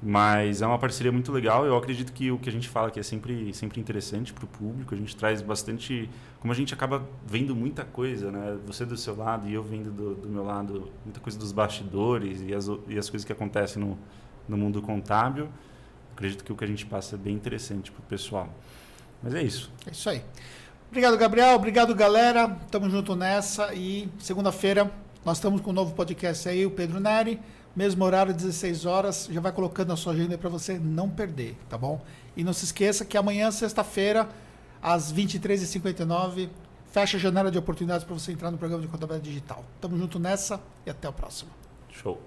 S2: Mas é uma parceria muito legal. Eu acredito que o que a gente fala aqui é sempre, sempre interessante para o público. A gente traz bastante. Como a gente acaba vendo muita coisa, né? Você do seu lado e eu vendo do, do meu lado, muita coisa dos bastidores e as, e as coisas que acontecem no, no mundo contábil. Acredito que o que a gente passa é bem interessante para o pessoal. Mas é isso.
S1: É isso aí. Obrigado, Gabriel. Obrigado, galera. Tamo junto nessa. E segunda-feira nós estamos com um novo podcast aí, o Pedro Neri mesmo horário, 16 horas. Já vai colocando na sua agenda para você não perder, tá bom? E não se esqueça que amanhã, sexta-feira, às 23h59, fecha a janela de oportunidades para você entrar no programa de contabilidade digital. Tamo junto nessa e até o próximo.
S2: Show.